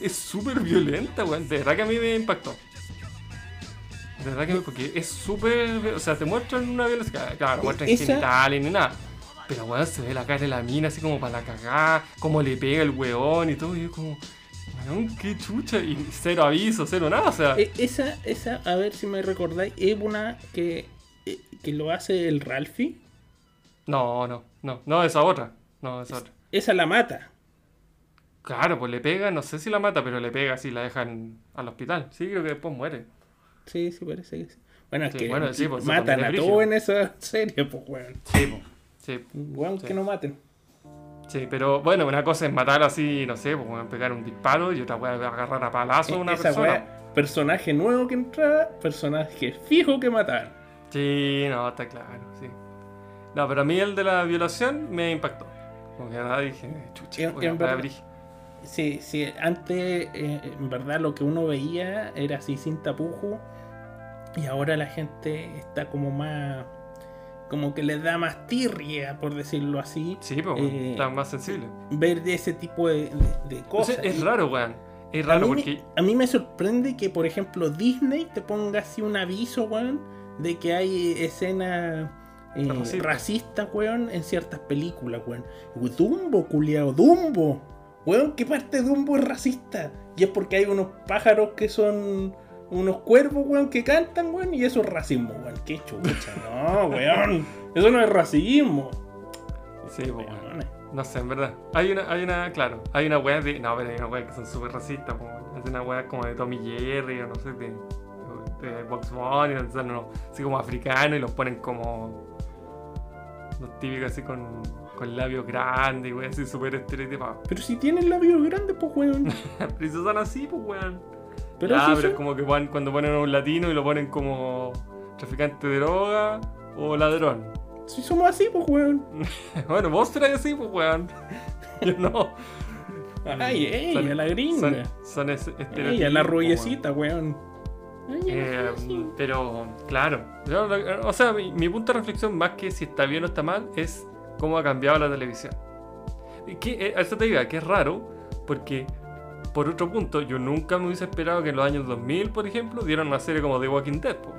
es súper violenta, weón. De verdad que a mí me impactó. De verdad que me, porque es súper. O sea, te muestran una violencia. Claro, no muestran Esa- genitales ni nada. Pero weón, se ve la cara de la mina así como para la cagada, cómo le pega el weón y todo. Y yo como, weón, qué chucha. Y cero aviso, cero nada. O sea, E- esa, esa, a ver si me recordáis, es una que, eh, que lo hace el Ralphie. no, no, no, no, esa otra. No, esa otra. Esa la mata. Claro, pues le pega, no sé si la mata, pero le pega así, la dejan al hospital. Sí, creo que después muere. Sí, sí, parece que sí. Bueno, es Sí, que bueno, sí, pues, matan a brígido. en esa serie, pues, weón. Sí, pues. Sí, Weón, Sí. que no maten. Sí, pero bueno, una cosa es matar así, no sé, pues pegar un disparo y otra weá es agarrar a palazo a una E-, Esa persona. weá, personaje nuevo que entraba, personaje fijo que matar. Sí, no, está claro, sí. No, pero a mí el de la violación me impactó. Como que nada dije, chucha, En- verdad-. Sí, sí, antes eh, en verdad lo que uno veía era así sin tapujo y ahora la gente está como más, como que le da más tirria, por decirlo así, Sí, pues Eh, está más sensible. ver de ese tipo de, de- cosas. es raro, weón. Es a, raro mí porque. me, a mí me sorprende que, por ejemplo, Disney te ponga así un aviso, weón, de que hay escenas eh, Racista. racistas, weón, en ciertas películas, weón. Dumbo, culiao, Dumbo. Weón, ¿qué parte de Dumbo es racista? Y es porque hay unos pájaros que son unos cuervos, weón, que cantan, weón, y eso es racismo, weón. Qué chucha, no, weón. Eso no es racismo. Sí, pues weón. Weón, No sé, en verdad. Hay una, hay una, claro, hay una weá de. No, pero hay una weá que son súper racistas, weón. Es una weá como de Tommy Jerry o no sé, de, de Box Bunny, donde salen unos así como africanos y los ponen como. Los típicos así con, con labios grandes weá así súper estereotipados. Pero si tienen labios grandes, pues, weón. Pero si son así, pues weón. Pero ah, pero es como que van- cuando ponen a un latino y lo ponen como traficante de droga o ladrón. si somos así, pues, weón. bueno, vos serás así, pues weón. Yo no. Ay, ella, Son- la gringa. Son, son estereotipos. ella, la pues, rubiecita, weón. Ay, weón. la Eh, pero, claro. O sea, mi, mi punto de reflexión, más que si está bien o está mal, es cómo ha cambiado la televisión. Y que, eh, a eso te diga, que es raro, porque, por otro punto, yo nunca me hubiese esperado que en los años 2000, por ejemplo, dieran una serie como The Walking Dead, po,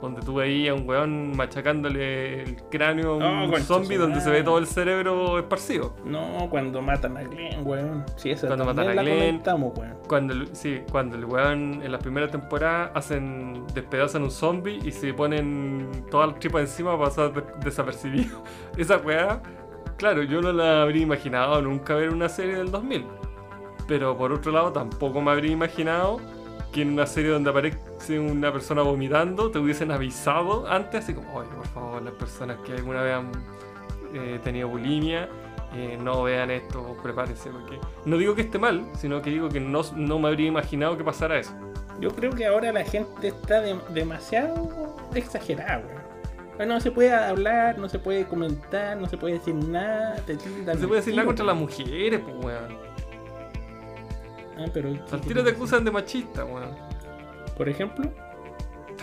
donde tú veías a un weón machacándole el cráneo a un Oh, zombie donde se ve todo el cerebro esparcido. No, cuando matan a Glenn, weón. Sí, esa Cuando matan a Glenn. weón. Cuando el, sí, cuando el weón en la primera temporada hacen despedazan un zombie y se ponen toda la tripa encima para pasar de- desapercibido. Esa weá, claro, yo no la habría imaginado nunca ver una serie del 2000. Pero por otro lado, tampoco me habría imaginado que en una serie donde aparece una persona vomitando te hubiesen avisado antes, así como, oye, por favor, las personas que alguna vez han eh, tenido bulimia, eh, no vean esto, prepárense, porque no digo que esté mal, sino que digo que no, no me habría imaginado que pasara eso. Yo creo que ahora la gente está de- demasiado exagerada, weón. Bueno, no se puede hablar, no se puede comentar, no se puede decir nada. Te No se puede decir nada contra las mujeres, pues, weón. Ah, pero. Al tiro te acusan de machista, weón. Por ejemplo,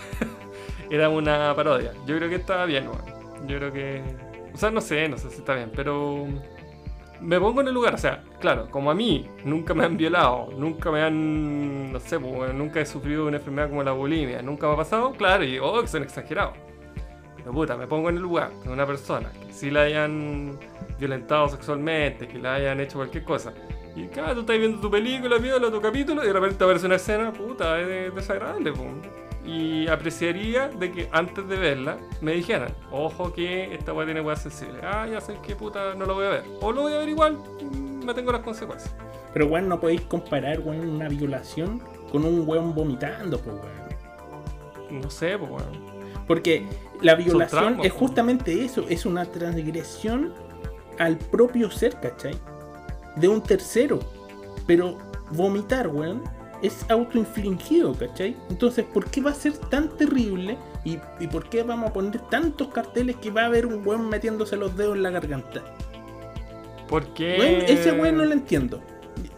Era una parodia. Yo creo que estaba bien, weón. Yo creo que. O sea, no sé, no sé si está bien, pero. Me pongo en el lugar, o sea, claro, como a mí nunca me han violado, nunca me han. No sé, pues, nunca he sufrido una enfermedad como la bulimia, nunca me ha pasado, claro, y digo, oh, que son exagerados. Pero puta, me pongo en el lugar de una persona que sí la hayan violentado sexualmente, que la hayan hecho cualquier cosa. Y claro, tú estás viendo tu película, viola tu capítulo, y de repente aparece una escena, puta, es desagradable, po. Y apreciaría de que antes de verla me dijeran, ojo que esta weá tiene weá sensible. Ah, ya sé que puta no lo voy a ver. O lo voy a ver igual, me tengo las consecuencias. pero weón, no podéis comparar, weón, una violación con un weón vomitando, pues, weón. No sé, pues weón. Porque la violación es justamente eso, es una transgresión al propio ser, ¿cachai? De un tercero. Pero vomitar, weón, es autoinfligido, ¿cachai? Entonces, ¿por qué va a ser tan terrible? ¿Y, y por qué vamos a poner tantos carteles que va a haber un weón metiéndose los dedos en la garganta? Porque. Weón, ese weón no lo entiendo.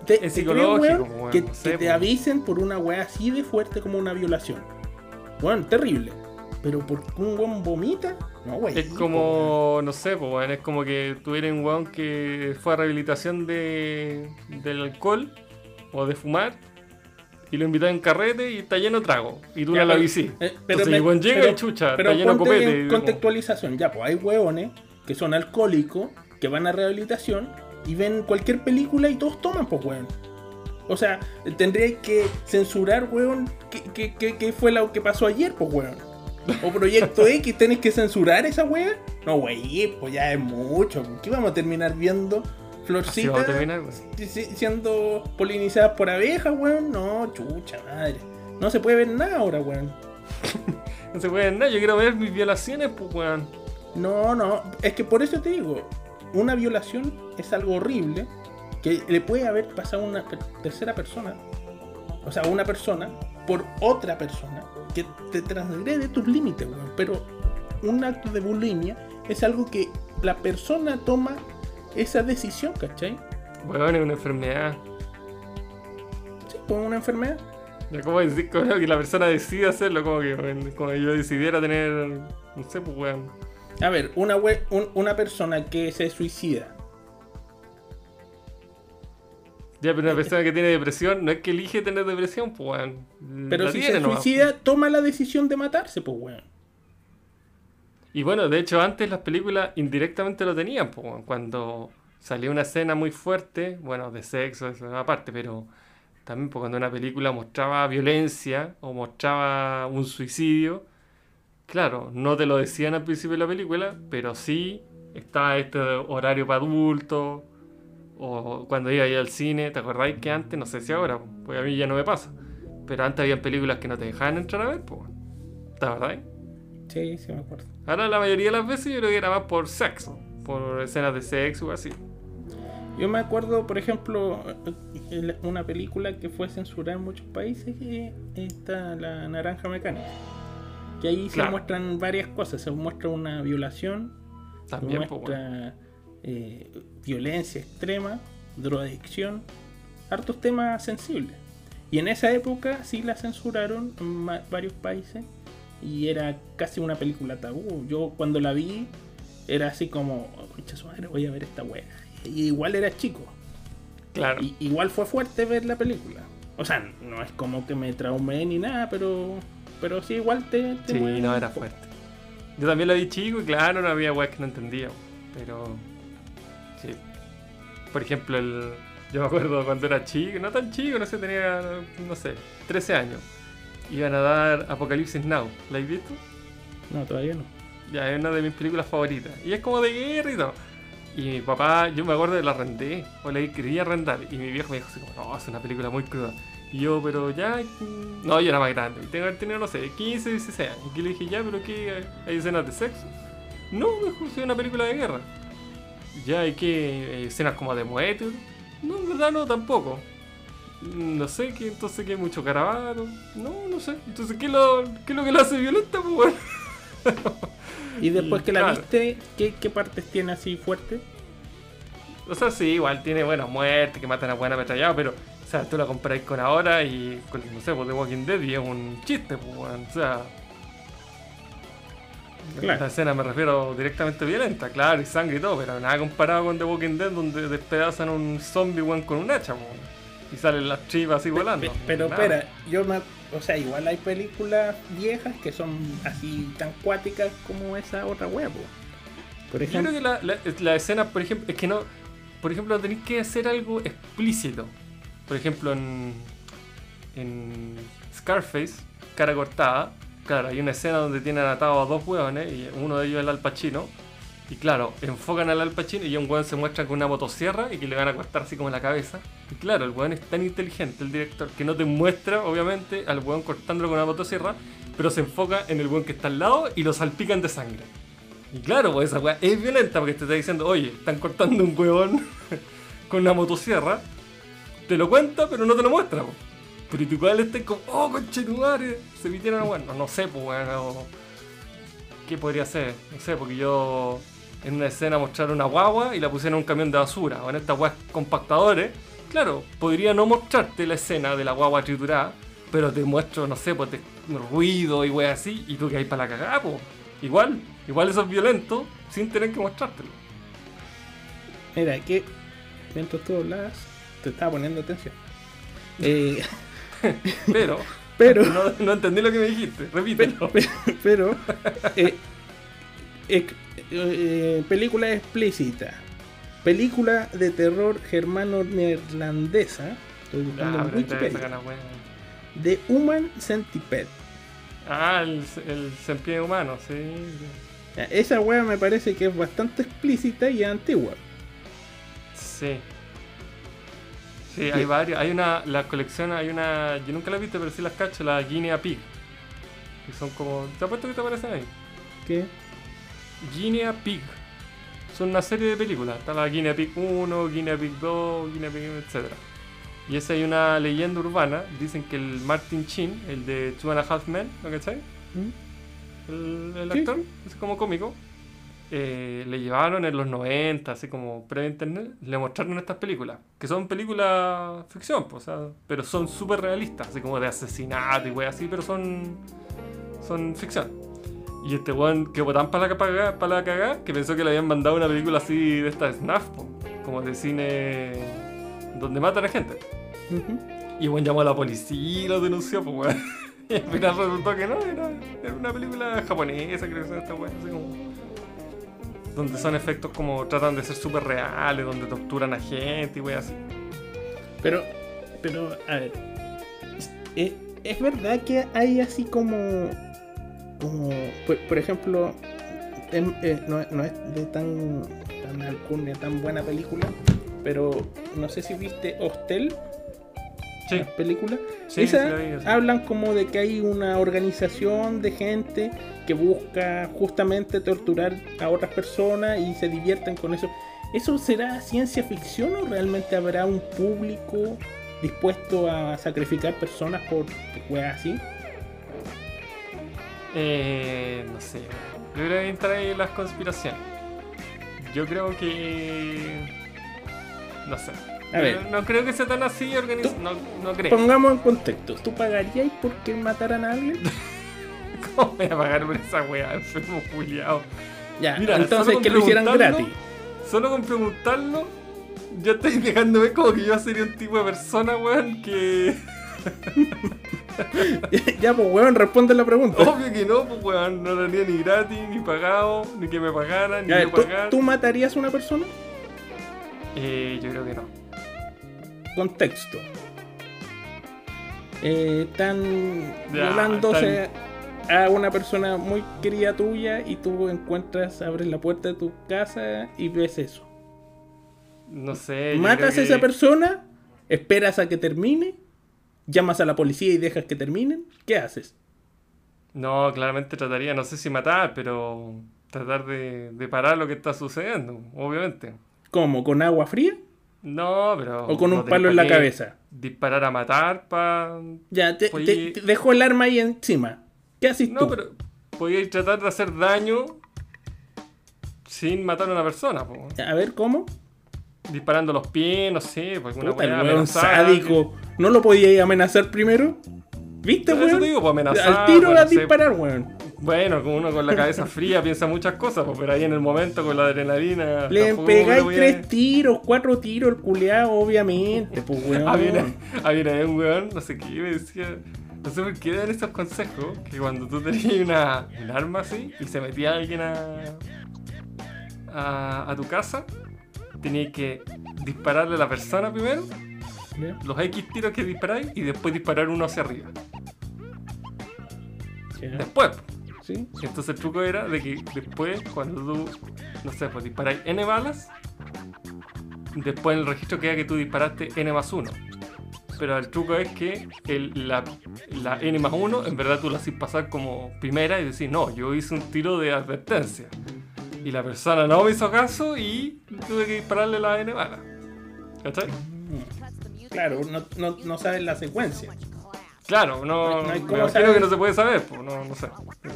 Te, Es te creo, weón, weón, que, no que sé, te avisen por una weá así de fuerte como una violación. Weón, terrible. Pero porque un weón vomita, no, weón. Es como, no sé, pues, weón, es como que tuviera un weón que fue a rehabilitación de, del alcohol o de fumar y lo invitan en carrete y está lleno de trago. Y tú Ya, no la pero- visí. eh, Entonces el weón llega pero- y chucha, pero está lleno copete. en y como- contextualización, ya, pues hay hueones que son alcohólicos, que van a rehabilitación y ven cualquier película y todos toman, pues, weón. O sea, tendría que censurar, weón, qué, qué- qué- qué fue lo que pasó ayer, pues, weón. O Proyecto X, ¿tenés que censurar esa weá? No, wey, pues ya es mucho. ¿Qué vamos a terminar viendo? Así vamos a Florcitas terminar, siendo polinizadas por abejas, weón. No, chucha madre. No se puede ver nada ahora, weón. No se puede ver nada, yo quiero ver mis violaciones, pues weón. No, no, es que por eso te digo, una violación es algo horrible que le puede haber pasado a una tercera persona, o sea, a una persona por otra persona que te transgrede tus límites, weón. Pero un acto de bulimia es algo que la persona toma esa decisión, ¿cachai? Weón, es una enfermedad. Sí, como una enfermedad. Ya, ¿Cómo decir como que la persona decide hacerlo? Como que como yo decidiera tener. No sé, pues weón. A ver, una, we- un- una persona que se suicida, Ya, pero una persona que tiene depresión no es que elige tener depresión, pues weón. pero La si tiene se nomás, suicida, toma la decisión de matarse, pues, weón. Y bueno, de hecho antes las películas indirectamente lo tenían, pues, weón. cuando salía una escena muy fuerte, bueno, de sexo, eso aparte, pero también pues, cuando una película mostraba violencia o mostraba un suicidio, claro, no te lo decían al principio de la película, pero sí estaba este horario para adultos, o cuando iba al cine, ¿te acordáis que antes, no sé si ahora, pues a mí ya no me pasa, pero antes había películas que no te dejaban entrar a ver, pues, ¿te acordáis? Sí, sí me acuerdo. Ahora la mayoría de las veces yo creo que era más por sexo, por escenas de sexo o así. Yo me acuerdo, por ejemplo, una película que fue censurada en muchos países, que está La Naranja Mecánica. Que ahí Claro. se muestran varias cosas. Se muestra una violación, se También, pues, bueno. muestra eh, violencia extrema, drogadicción, hartos temas sensibles. Y en esa época sí la censuraron en varios países y era casi una película tabú. Yo cuando la vi era así como, "Oh, concha su madre, voy a ver esta wea. Y igual era chico. Claro. Y, igual fue fuerte ver la película. O sea, no es como que me traumé ni nada, pero pero sí igual te, te Sí, no, era fuerte. Yo también la vi chico y claro, no había weas que no entendía. Pero. Por ejemplo, el. Yo me acuerdo cuando era chico, no tan chico, no sé, tenía, no sé, 13 años. Iban a dar Apocalipsis Now. ¿La has visto? No, todavía no. Ya, es una de mis películas favoritas. Y es como de guerra y todo. Y mi papá, yo me acuerdo de la renté, o la quería arrendar. Y mi viejo me dijo así como, no, es una película muy cruda. Y yo, pero ya, no, yo era más grande. Tengo que tenido, no sé, 15, 16 años. Y le dije, ya, pero ¿qué? ¿Hay escenas de sexo? No, me dijo, es una película de guerra. Ya, ¿hay qué? ¿Escenas como de muerte? No, en verdad no, tampoco. Mm, No sé, ¿qué, entonces que mucho carabato. No, no sé. Entonces, ¿qué es lo, qué es lo que la hace violenta? Pues bueno. Y después Y que la claro. viste, ¿qué, qué partes tiene así fuerte? O sea, sí, igual tiene, bueno, muerte, que matan a buena ametrallado, pero, o sea, tú la comparáis con ahora y con, no sé, pues The Walking Dead y es un chiste, pues. O sea. Claro. La escena me refiero directamente violenta, claro, y sangre y todo, pero nada comparado con The Walking Dead, donde despedazan un zombie, weón, con un hacha, weón. Y salen las tripas así volando. Pe- Pero espera, yo me, o sea, igual hay películas viejas que son así tan cuáticas como esa otra wea, po. Por Yo ejemplo, creo que la, la, la escena, por ejemplo, es que no. Por ejemplo, tenéis que hacer algo explícito. Por ejemplo, en. En Scarface, cara cortada. Claro, hay una escena donde tienen atados a dos hueones y uno de ellos es el Al Pacino. Y claro, enfocan al Al Pacino y un hueón se muestra con una motosierra y que le van a cortar así como la cabeza. Y claro, el hueón es tan inteligente, el director, que no te muestra, obviamente, al hueón cortándolo con una motosierra, pero se enfoca en el hueón que está al lado y lo salpican de sangre. Y claro, pues esa weá es violenta porque te está diciendo, oye, están cortando un huevón con una motosierra. Te lo cuenta, pero no te lo muestra, po. Pero tú igual estás como, oh, conche tu madre, se metieron a weón. No, no sé, pues weón. o- ¿Qué podría ser? No sé, porque yo en una escena mostraron una guagua y la pusieron en un camión de basura. O en estas weas compactadores. Claro, podría no mostrarte la escena de la guagua triturada, pero te muestro, no sé, pues te- ruido y weas así, y tú que hay para la cagada, pues. Igual, igual eso es violento sin tener que mostrártelo. mira, que mientras tú hablabas, te estaba poniendo atención. Eh, Pero, pero, no, no entendí lo que me dijiste, repítelo. pero, pero, eh, ec- eh, película explícita. Película de terror germano-neerlandesa. Estoy buscando Ah, en Wikipedia. The Human Centipede. Ah, el, el cempie humano, sí. Esa wea me parece que es bastante explícita y antigua. Sí. Sí, hay varios. Hay una, la colección, hay una, yo nunca la he visto, pero sí las cacho, la Guinea Pig. Que son como, te apuesto que te aparecen ahí. ¿Qué? Guinea Pig. Son una serie de películas. Está la Guinea Pig 1, Guinea Pig 2, Guinea Pig, etc. Y esa hay una leyenda urbana. Dicen que el Martin Chin, el de Two and a Half Men, ¿lo cachai? ¿Mm? El, el actor, sí. es como cómico. Eh, le llevaron en los 90, así como pre-internet, le mostraron estas películas, que son películas ficción, pues, o sea, pero son súper realistas, así como de asesinato y wey así, pero son, son ficción. Y este weón quedó tan para la, cagá- pa' la cagada que pensó que le habían mandado una película así de esta SNAF, po, como de cine donde matan a gente. Ujú. Y el weón llamó a la policía y lo denunció, pues weón. Y al final resultó que no, era, era una película japonesa, creo que esta weón, así como. Donde son efectos como tratan de ser súper reales, donde torturan a gente y weón así. Pero, pero, a ver. es- ¿Es, verdad que hay así como. como por, por ejemplo, em- eh, no, no es de tan, tan alcurnia, tan buena película, pero no sé si viste Hostel, Sí, la película. sí, Esa sí la vi, sí. hablan como de que hay una organización de gente que busca justamente torturar a otras personas y se divierten con eso. ¿Eso será ciencia ficción o realmente habrá un público dispuesto a sacrificar personas por weas así? Eh, no sé. Yo creo que entra ahí las conspiraciones. Yo creo que. No sé. A ver. No, no creo que sea tan así organizado. No, no creo. Pongamos en contexto. ¿Tú pagarías por que mataran a alguien? ¿Cómo voy a pagar por esa weá? Enfermo culiao. Ya, Mira, entonces que lo hicieran gratis. Solo con preguntarlo, ya estoy dejando ver como que yo sería un tipo de persona, weón, que. ya, pues weón, responde la pregunta. Obvio que no, pues weón, no lo haría ni gratis, ni pagado, ni que me pagaran, ni Ya, yo ¿tú, pagar. tú matarías a una persona? Eh, yo creo que no. Contexto. Eh, están Ya, violándose a una persona muy querida tuya y tú encuentras, abres la puerta de tu casa y ves eso. No sé. Matas a esa persona, esperas a que termine, llamas a la policía y dejas que terminen. ¿Qué haces? No, claramente trataría, no sé si matar, pero tratar de, de parar lo que está sucediendo, obviamente. ¿Cómo? ¿Con agua fría? No, pero. ¿O con no un palo pa' en la cabeza? Disparar a matar para. Ya, te, Oye. te- te dejo el arma ahí encima. ¿Qué haces No, tú? pero podíais tratar de hacer daño sin matar a una persona, po. A ver, ¿cómo? disparando los pies, no sé, pues una Puta, weón sádico. ¿No lo podíais amenazar primero? ¿Viste, weón? te digo, pues amenazar. Al tiro pues, a no sé. disparar, weón. Bueno, como uno con la cabeza fría piensa muchas cosas, pues, pero ahí en el momento con la adrenalina. Le pegáis a- tres tiros, cuatro tiros, el culeado, obviamente, pues, weón. Una, había una vez un weón, no sé qué, me decía. No sé por qué dan esos consejos, que cuando tú tenías una, un arma así y se metía alguien a, a, a tu casa, tenías que dispararle a la persona primero, los X tiros que disparáis y después disparar uno hacia arriba. Después. ¿Sí? Entonces el truco era de que después, cuando tú, no sé, pues disparáis N balas, después en el registro queda que tú disparaste N más 1. Pero el truco es que el- la, la N más 1, en verdad tú la haces pasar como primera y decís, no, yo hice un tiro de advertencia. Y la persona no me hizo caso y tuve que dispararle la N bala. ¿Cachai? Claro, no, no, no sabes la secuencia. Claro, no, No me imagino saber. que no se puede saber, pues no, no sé. Pero-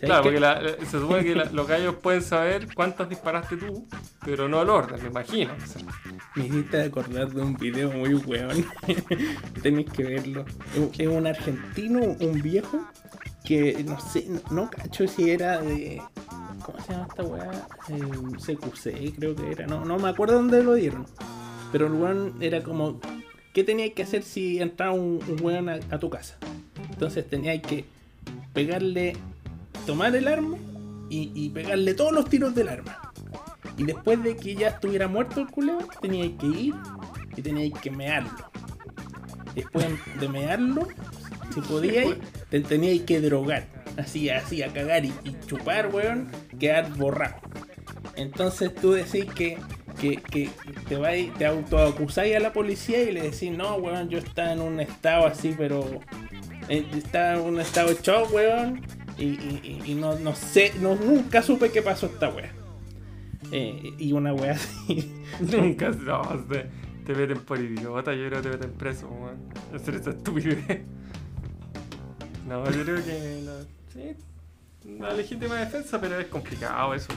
¿Sabes Claro, porque la- la- se supone que la- los gallos pueden saber cuántas disparaste tú, pero no el orden, me imagino. o sea. Me hiciste acordar de un video muy weón. Tenéis que verlo. Es- un argentino, un viejo, que no sé, no, no cacho si era de. ¿Cómo se llama esta weá? Eh, CQC, creo que era. No, no me acuerdo dónde lo dieron. Pero el weón era como. ¿Qué tenías que hacer si entraba un, un weón a, tu casa? Entonces tenías que pegarle, tomar el arma y, pegarle todos los tiros del arma. Y después de que ya estuviera muerto el culeo, teníais que ir y teníais que mearlo. Después de mearlo, si podíais, te teníais que drogar. Así, así, a cagar y, y chupar, weón, quedar borrado. Entonces tú decís que, que, que te vais, te autoacusáis a la policía y le decís, no, weón, yo estaba en un estado así, pero eh, estaba en un estado de shock, weón, y, y- no, no sé, no, nunca supe qué pasó esta wea. Eh, y una wea así. Nunca no, te, te meten por idiota, yo creo que te meten preso, weón. Hacer esa estupidez. No, yo creo que no, sí, una legítima defensa, pero es complicado eso.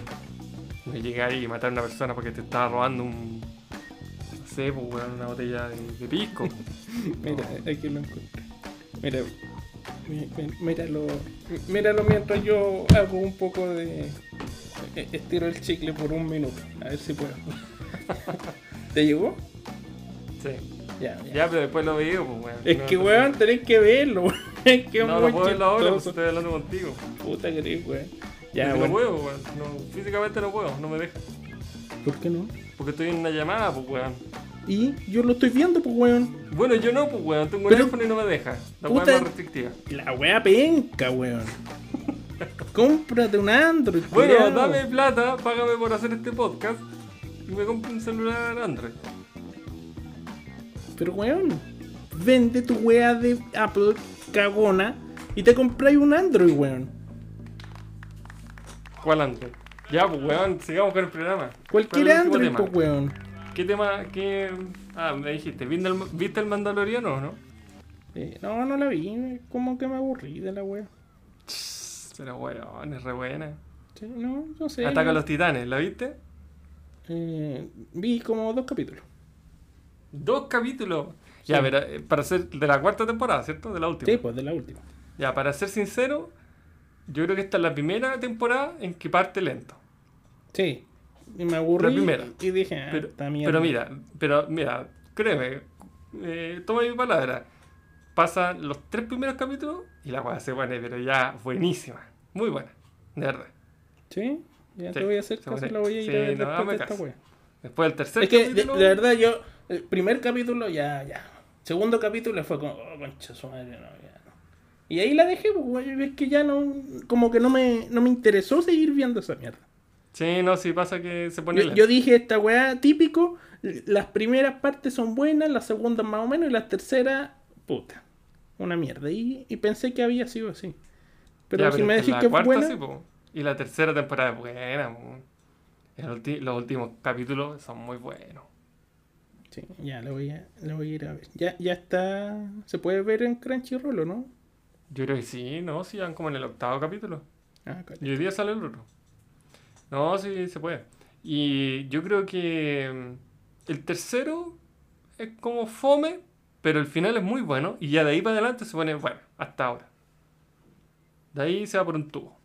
No llegar y matar a una persona porque te estaba robando un. No sé, pues, weón, una botella de, de pisco. Mira, aquí lo encontré. Mira, mi- mi- míralo, míralo mientras yo hago un poco de. eh, Estiro el chicle por un minuto. A ver si puedo. ¿Te llegó? Sí. Ya, ya. Ya, pero después lo veo, pues, weón. Es No, que, no, weón, tenés que verlo. Es que es No, muy no puedo verlo ahora, pues estoy hablando contigo. Puta que weón. Ya, Ya, no bueno. puedo, weón. No, físicamente no puedo, no me deja. ¿Por qué no? Porque estoy en una llamada, pues, weón. Y yo lo estoy viendo, pues, weón. Bueno, yo no, pues, weón. Tengo un Pero- teléfono y no me deja. La Puta- weá es más restrictiva. La wea penca, weón. Cómprate un Android, Bueno, culiao. dame plata, págame por hacer este podcast y me compro un celular Android. Pero, weón, vende tu wea de Apple cagona y te compráis un Android, weón. ¿Cuál Android? Ya, pues, weón, sigamos con el programa. Cualquier ¿Cuál es el último Android, pues, weón. ¿Qué tema? ¿Qué...? Ah, me dijiste, ¿viste el, ¿viste el Mandaloriano o no? Eh, no, no la vi, como que me aburrí de la wea. Pero, weón, es re buena. Sí, no, no sé. Ataca a los titanes, ¿la viste? Eh, vi como dos capítulos. Dos capítulos. Ya, pero eh, para ser de la cuarta temporada, ¿cierto? De la última. Sí, pues de la última. Ya, para ser sincero, yo creo que esta es la primera temporada en que parte lento. Sí. Y me aburrí. La primera. Y dije, ah, Pero, pero mira, pero mira, créeme, eh, toma mi palabra. Pasan los tres primeros capítulos y la weá se pone, pero ya buenísima. Muy buena, de verdad. Sí, ya Sí, te voy a hacer caso, la voy a ir sí, a ver no, después de esta wea. Después del tercer Es que, de, capítulo. de verdad, yo, el primer capítulo ya, ya. Segundo capítulo fue como, oh, concha su madre, no, ya. Y ahí la dejé, pues, es que ya no, como que no me, no me interesó seguir viendo esa mierda. Sí, no, sí pasa que se pone Yo, yo dije, esta weá típico, las primeras partes son buenas, las segundas más o menos, y las terceras, puta, una mierda. Y, y pensé que había sido así. Pero Ya, si me es decís que es cuarta buena, sí. Y la tercera temporada es buena, los últimos capítulos son muy buenos. sí, ya la voy a, la voy a ir a ver. Ya, ya está, se puede ver en Crunchyroll, ¿o no? Yo creo que sí, ¿no? Sí, van como en el octavo capítulo. Ah. Y hoy día sale el otro. No, sí, se puede. Y yo creo que mm, el tercero es como fome, pero el final es muy bueno. Y ya de ahí para adelante se pone bueno, hasta ahora. De ahí se va por un tubo.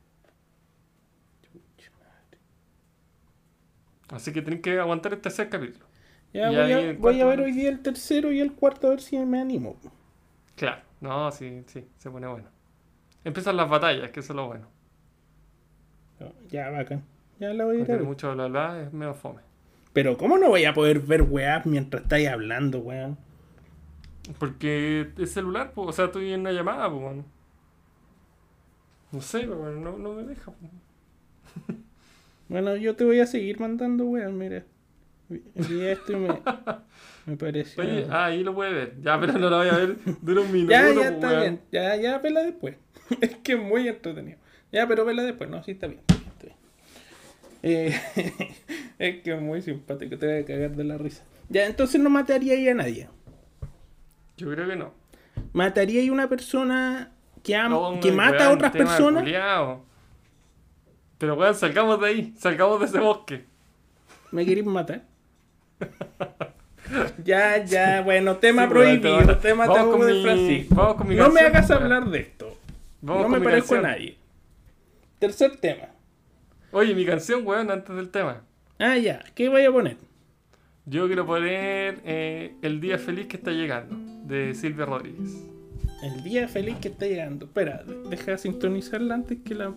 Así que tienen que aguantar el tercer capítulo. Ya voy, a, voy a ver hoy día el tercero y el cuarto a ver si me animo. Claro, no, sí, sí, se pone bueno. Empiezan las batallas, que eso es lo bueno. Ya, bacán. Ya la voy a ir mucho bla bla, es medio fome. Pero ¿cómo no voy a poder ver weá mientras estáis hablando, weón? Porque es celular, o sea, estoy en una llamada, pues, bueno. No sé, bueno, no, no me deja. Bueno, yo te voy a seguir mandando, weón, mira. Vi esto y me, me pareció. Oye, ah, ahí lo puede ver. Ya, pero no lo voy a ver. Dura un minuto. ya, ya pues, está bien. Ya, ya, vela después. es que es muy entretenido. Ya, pero vela después. No, sí, está bien. Está bien. Eh, es que es muy simpático. Te voy a cagar de la risa. Ya, entonces no mataría ahí a nadie. Yo creo que no. ¿Mataría ahí una persona que, am- No, que no, mata a otras personas? culiao. Pero, weón, salgamos de ahí. Salgamos de ese bosque. ¿Me queréis matar? ya, ya, bueno, tema Sí, weón, te prohibido, a- tema con mi- Francisco. vamos con mi no me hagas weón. hablar de esto. Vamos no me parezco a nadie. Tercer tema. Oye, mi canción, weón, antes del tema. Ah, ya, ¿qué voy a poner? Yo quiero poner eh, El Día Feliz que está llegando, de Silvia Rodríguez. El día feliz que está llegando. Espera, deja de sintonizarla antes que la.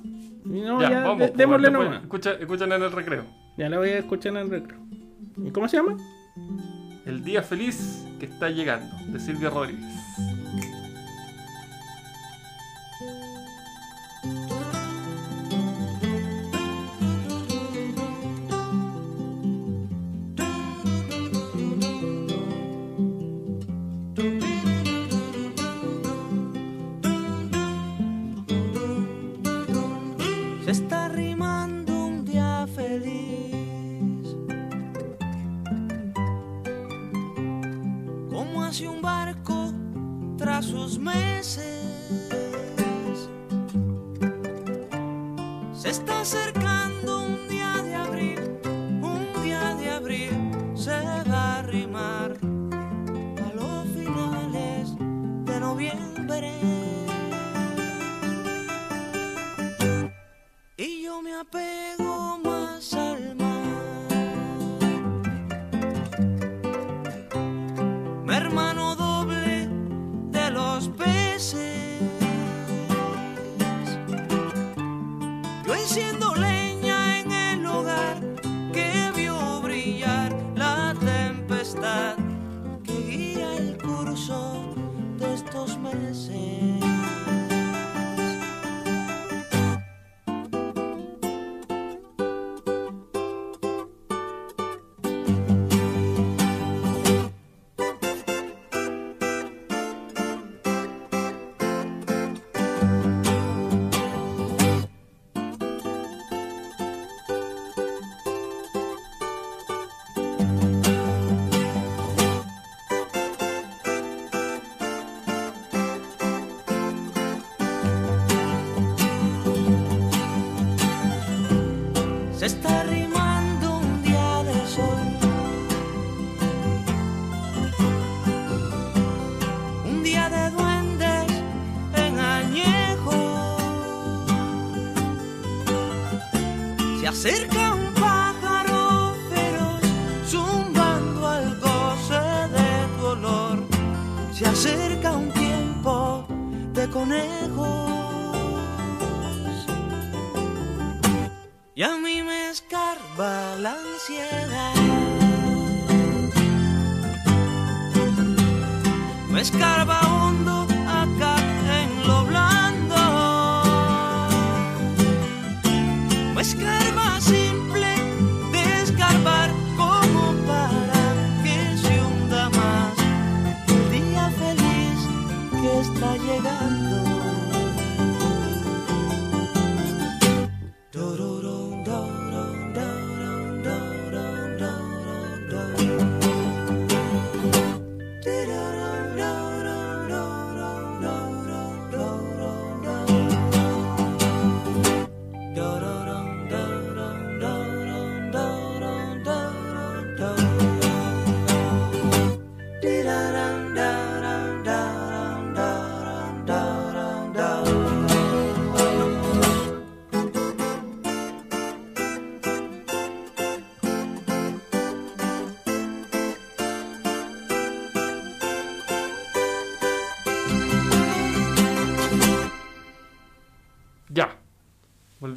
No, ya, ya, vamos. de- pues, démosle nomás. Escucha, escuchan en el recreo. Ya la voy a escuchar en el recreo. ¿Y cómo se llama? El día feliz que está llegando, de Silvia Rodríguez.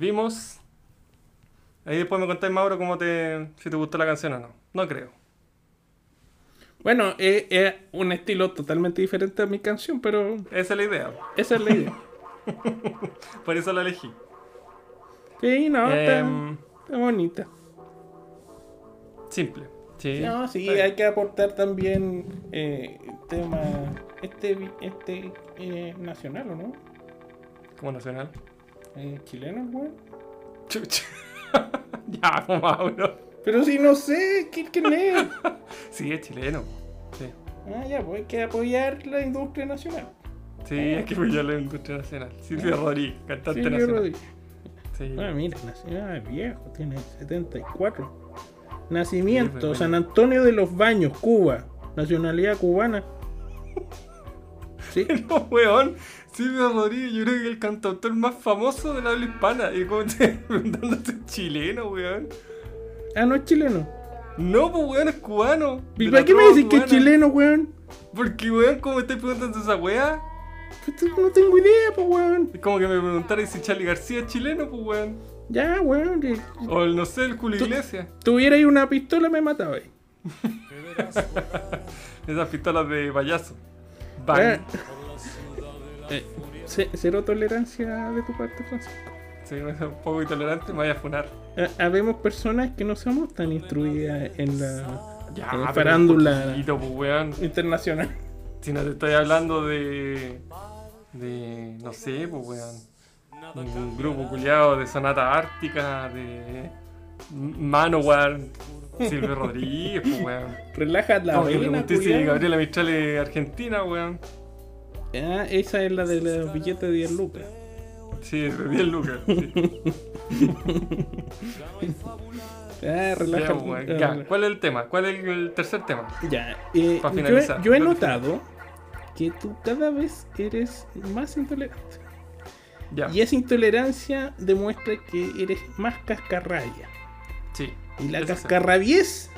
Volvimos. Ahí después me contáis, Mauro, cómo te, si te gustó la canción o no. No creo. Bueno, es, es un estilo totalmente diferente a mi canción, pero Esa es la idea. esa es la idea. Por eso la elegí. Sí, no, está, Em, está bonita. simple. Sí. No, sí, hay que aportar también eh, tema este este eh, nacional, ¿o no? Como nacional. Chileno, güey. Chucha. ya, pues, Mauro. Pero si no sé, ¿qué, quién es? Sí, es chileno. Sí. Ah, ya, pues hay que apoyar la industria nacional. Sí, es que apoyar la industria nacional. Silvio Rodríguez, cantante Silvio nacional. Rodríguez. Sí. Ah, mira, nació ah, viejo, tiene 74. Nacimiento, Sí, pues, San. Antonio de los Baños, Cuba. Nacionalidad cubana. Sí, No, weón. Silvio Rodríguez, yo creo que es el cantautor más famoso de la habla hispana. Y como te preguntándose chileno, weón. ah, no es chileno. No, pues weón, es cubano. ¿Y para qué me decís que es chileno, weón? Porque, weón, como me estáis preguntando esa weá. Puta, No tengo idea, pues, weón. Es como que me preguntarais si Charlie García es chileno, pues weón. Ya, weón. que- O el, no sé, el Julio Tú- Iglesias. Tuviera ahí una pistola, me mataba. Esas pistolas de payaso. Eh, Bang. eh, ce- cero tolerancia de tu parte, Francisco. Sí, me un poco intolerante, me vaya a funar. Eh, Habemos personas que no somos tan instruidas en la Ya, eh, farándula poquito, pues internacional. Si no te estoy hablando de. de. no sé, pues weón. Un grupo culiado de Sonata Ártica, de. Manowar, Silvio Rodríguez, pues weón. Relaja la que vena, si. Gabriela Mistral es argentina, weón. Ah, esa es la de los billetes de 10 lucas. Sí, de 10 lucas. Sí. Ah, relaja. Ya, weón. Ya, ¿cuál es el tema? ¿Cuál es el tercer tema? Ya, eh, Pa' yo, he- finalizar, yo he notado que tú cada vez eres más intolerante. Ya. Y esa intolerancia demuestra que eres más cascarrabia. Y la cascarrabiez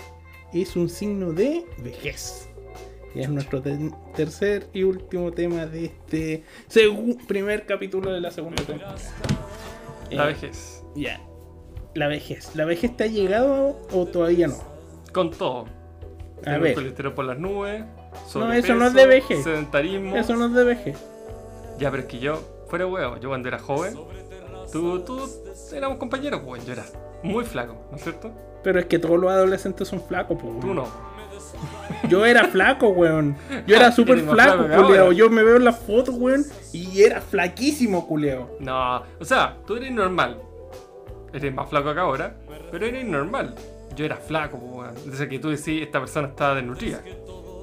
es un signo de vejez. Y es nuestro te- tercer y último tema de este primer capítulo de la segunda temporada. La Eh, vejez. Ya. La vejez. ¿La vejez te ha llegado o todavía no? Con todo. A Tengo ver, colesterol por las nubes. No, eso no es de vejez. Sedentarismo. eso no es de vejez. Ya, pero es que yo, fuera huevo, yo cuando era joven, tú, tú, éramos compañeros, weón. Yo era muy flaco, ¿no es cierto? Pero es que todos los adolescentes son flacos, pues. Tú no. Yo era flaco, weón. Yo era súper flaco, flaco culeo. Yo me veo en las fotos, weón, y era flaquísimo, culeo. No, o sea, tú eres normal. Eres más flaco que ahora, pero eres normal. Yo era flaco, weón. Desde que tú decís, esta persona está desnutrida.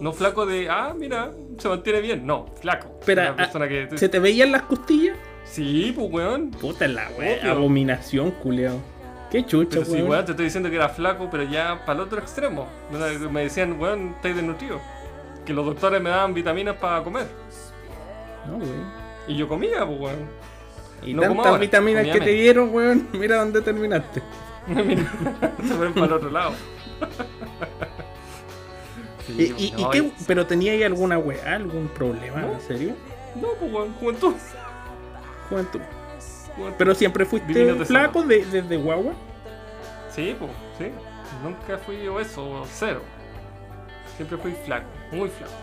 No flaco de, ah, mira, se mantiene bien. No, flaco. Pero, ah, que. ¿se te veían las costillas? Sí, pues, weón. Puta la weón. Abominación, culeo. Qué chucha, Pero sí, weón. weón, te estoy diciendo que era flaco, pero ya para el otro extremo. Me decían, weón, estáis desnutrido. Que los doctores me daban vitaminas para comer. No, weón. Y yo comía, pues, weón. Y No tantas vitaminas que te dieron, weón. Mira dónde terminaste. Se fueron para el otro lado. Sí, ¿Y, y- y no, qué? ¿Pero tenía ahí alguna weá, algún problema? No. ¿En serio? No, pues, weón, juventud. Juventud. ¿Pero siempre fuiste flaco de- desde guagua? Sí, pues, sí. Nunca fui obeso, cero. Siempre fui flaco, muy flaco.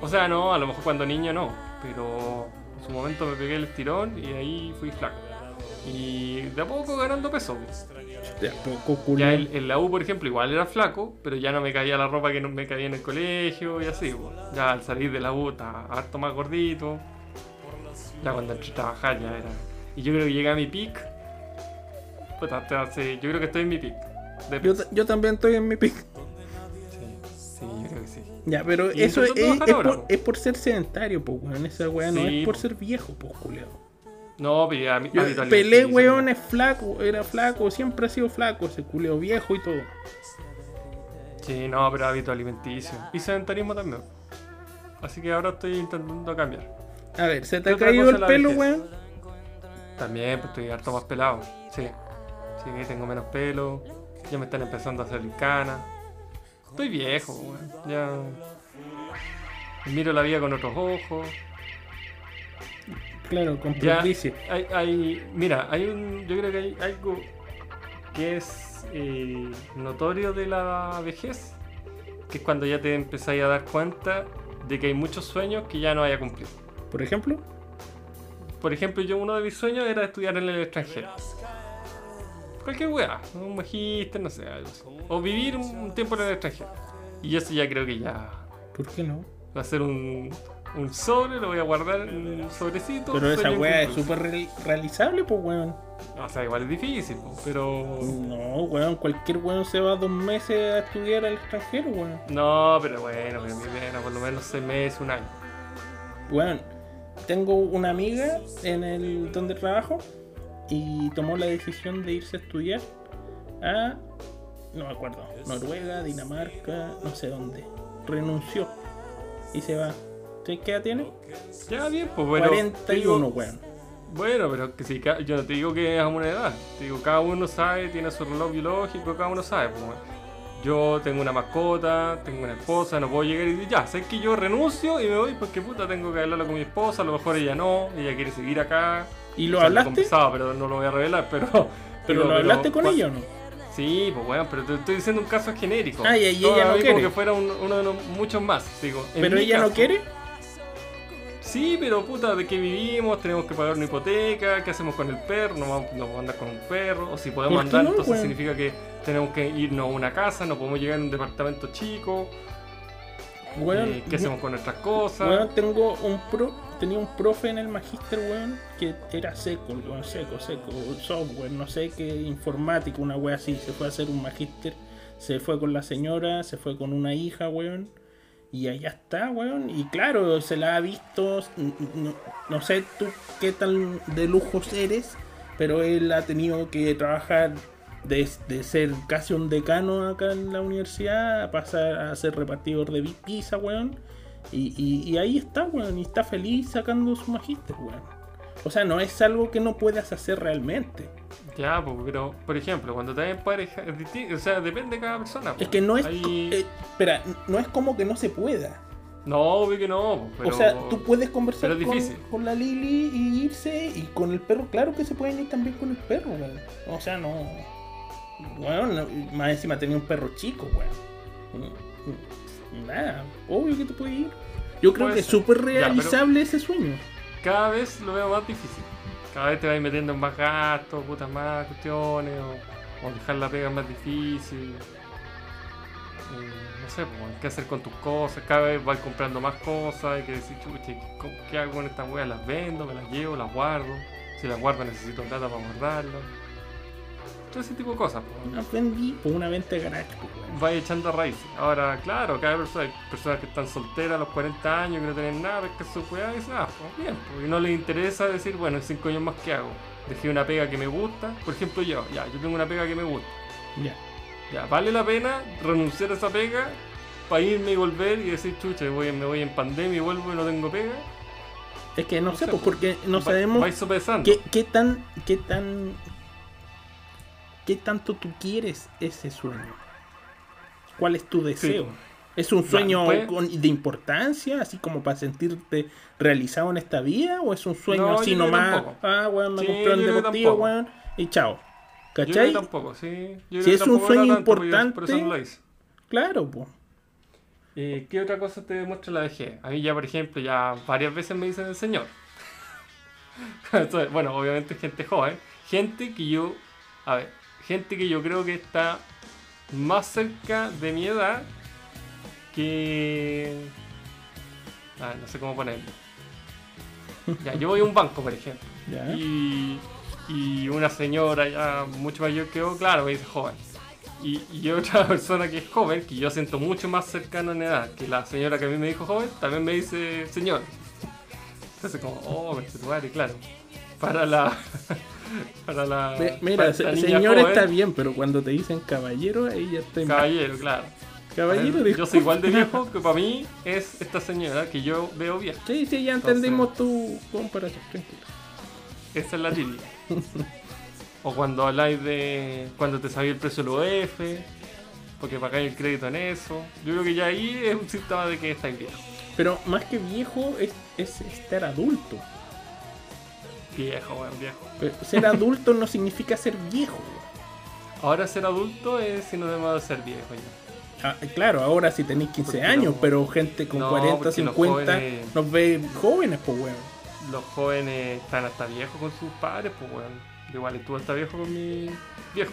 O sea, no, a lo mejor cuando niño no, pero en su momento me pegué el estirón y ahí fui flaco. Y de a poco ganando peso. pues. De a poco, culeo. Ya en, en la U, por ejemplo, igual era flaco, pero ya no me caía la ropa que no me caía en el colegio y así. pues. Ya al salir de la U estaba harto más gordito. Ya cuando entré a trabajar ya era. Y yo creo que llegué a mi pic. Puta, hace- yo creo que estoy en mi de Yo, también estoy en mi pic. Sí, sí, yo creo que sí. Ya, pero eso es, es ahora, por, po. es por ser sedentario, pues, weón. Esa weá no es por po. ser viejo, pues, culeo. No, pero ya, mi- Yo Pelé, weón, es flaco, era flaco, siempre ha sido flaco, ese culeo viejo y todo. Sí, no, pero hábito alimenticio. Y sedentarismo también. Así que ahora estoy intentando cambiar. A ver, ¿se te ¿Qué ha caído el pelo, weón? También pues, estoy harto más pelado. Sí. Sí, tengo menos pelo. Ya me están empezando a hacer canas. Estoy viejo, weón. Ya. Miro la vida con otros ojos. Claro, con. Hay, hay, mira, hay un. Yo creo que hay algo que es eh, notorio de la vejez. Que es cuando ya te empezáis a dar cuenta de que hay muchos sueños que ya no hay a cumplir. Por ejemplo, Por ejemplo, yo uno de mis sueños era estudiar en el extranjero. Cualquier weá, un magíster, no sé, algo así. O vivir un tiempo en el extranjero. Y eso ya creo que ya ¿por qué no? va a ser un, un sobre, lo voy a guardar en un sobrecito. Pero esa weá es súper re- realizable, pues, weón. O sea, igual es difícil, po, pero... No, weón, cualquier weón se va dos meses a estudiar al extranjero, weón. No, pero bueno, pero mi pena, por lo menos seis meses, un año. Weón, tengo una amiga en el donde trabajo y tomó la decisión de irse a estudiar a, no me acuerdo, Noruega, Dinamarca, no sé dónde. Renunció y se va. ¿Sí qué edad tiene? Ya bien, pues bueno. 41, digo- weón. Bueno, pero que si yo no te digo que es a una edad, te digo cada uno sabe, tiene su reloj biológico, cada uno sabe. Pues. Yo tengo una mascota, tengo una esposa, no puedo llegar y decir, ya, sé que yo renuncio y me voy porque puta tengo que hablarlo con mi esposa, a lo mejor ella no, ella quiere seguir acá. ¿Y lo O sea, hablaste? pero no lo voy a revelar, pero... ¿Pero lo hablaste con ella o no? Sí, pues bueno, pero te estoy diciendo un caso genérico. Ah, y- ella no quiere. Como que fuera un- uno de los muchos más, digo. ¿Pero ella no quiere? Sí, pero puta, ¿de qué vivimos? Tenemos que pagar una hipoteca, ¿qué hacemos con el perro? No vamos, no vamos a andar con un perro, o si podemos ¿Por qué andar, no, entonces significa que tenemos que irnos a una casa, no podemos llegar a un departamento chico, eh, ¿qué hacemos con nuestras cosas? Weón, tengo un pro, tenía un profe en el magíster, weón, que era seco, weón, seco, seco, software, no sé qué, informático, una wea así, se fue a hacer un magíster, se fue con la señora, se fue con una hija, weón, y allá está, weón, y claro, se la ha visto, no, no sé tú qué tan de lujos eres, pero él ha tenido que trabajar de, de ser casi un decano acá en la universidad a pasar a ser repartidor de pi- pizza, weón. Y, y- y ahí está, weón, y está feliz sacando su magíster, weón. O sea, no es algo que no puedas hacer realmente. Ya, pues, pero, por ejemplo, cuando te en pareja, es o sea, depende de cada persona. Es que no es. Hay- eh, espera, no es como que no se pueda. No, obvio que no, pero... O sea, tú puedes conversar es con, con la Lili y irse, y con el perro, claro que se pueden ir también con el perro, weón. O sea, no. Weón, no- más encima tenía un perro chico, weón. Mm, Nada, obvio que te puedes ir. Yo creo Puede que es ser. súper Ya, pero- realizable ese sueño. cada vez lo veo más difícil. Cada vez te vas metiendo en más gastos, putas más cuestiones, o, o dejar la pega más difícil. Eh, no sé, qué hacer con tus cosas. Cada vez vas comprando más cosas. Hay que decir, chuche, ¿cómo- ¿qué hago con estas weas? ¿Las vendo? ¿Me las llevo? ¿Las guardo? Si las guardo necesito plata para guardarlas. Todo ese tipo de cosas. pues. Vendí por una venta de pues, weón. Va echando raíces. Ahora, claro, cada persona, hay personas que están solteras a los 40 años, que no tienen nada, que su weá y dicen, ah, pues bien, y no les interesa decir, bueno, en 5 años más que hago. Dejé una pega que me gusta, por ejemplo yo, ya, yo tengo una pega que me gusta. Ya. Ya, vale la pena renunciar a esa pega para irme y volver y decir, chucha, voy, me voy en pandemia y vuelvo y no tengo pega. Es que no, No sé, pues, porque no Va- sabemos qué, qué tan, qué tan, qué tanto tú quieres ese sueño. ¿Cuál es tu deseo? ¿Es un sueño con- de importancia, así como para sentirte realizado en esta vida? ¿O es un sueño No, así yo nomás? Ah, weón, me Sí, compré yo un deportivo, weón, y chao. Yo ¿Cachai? tampoco, sí. Yo Si es un sueño porque yo Por eso importante- no lo hice. Claro, pues. Eh, ¿Qué otra cosa te demuestra la vejez? A mí ya, por ejemplo, ya varias veces me dicen el señor. Entonces, bueno, obviamente gente joven. Gente que yo, a ver, gente que yo creo que está más cerca de mi edad que... Ah, no sé cómo ponerlo. Ya, yo voy a un banco, por ejemplo. Ya. Y, y una señora ya mucho mayor que yo, claro, me dice joven. Y, y otra persona que es joven, que yo siento mucho más cercano en edad que la señora que a mí me dijo joven, también me dice señor. Entonces como, oh, me claro. Para la... Para la... Ve- Mira, para se- señor joven, está bien, pero cuando te dicen caballero, ahí ya estoy mal. Caballero, claro. Caballero, yo disculpa. soy igual de viejo que para mí es esta señora que yo veo bien. Sí, sí, ya Entonces- entendimos tu comparación, tranquilo. Esa es la Lili. o cuando habláis de cuando te sabía el precio del OF, porque pagáis el crédito en eso. Yo creo que ya ahí es un síntoma de que estáis viejo. Pero más que viejo es, es estar adulto. Viejo, weón, viejo. Pero ser adulto no significa ser viejo. weón. Ahora ser adulto es sinónimo de ser viejo ya. Ah, claro, ahora si tenéis 15 Porque años, los- pero gente con No, 40, porque los 50 jóvenes- nos ve jóvenes, pues weón. Los jóvenes están hasta viejos con sus padres, pues weón. Igual estuve hasta viejo con mi viejo.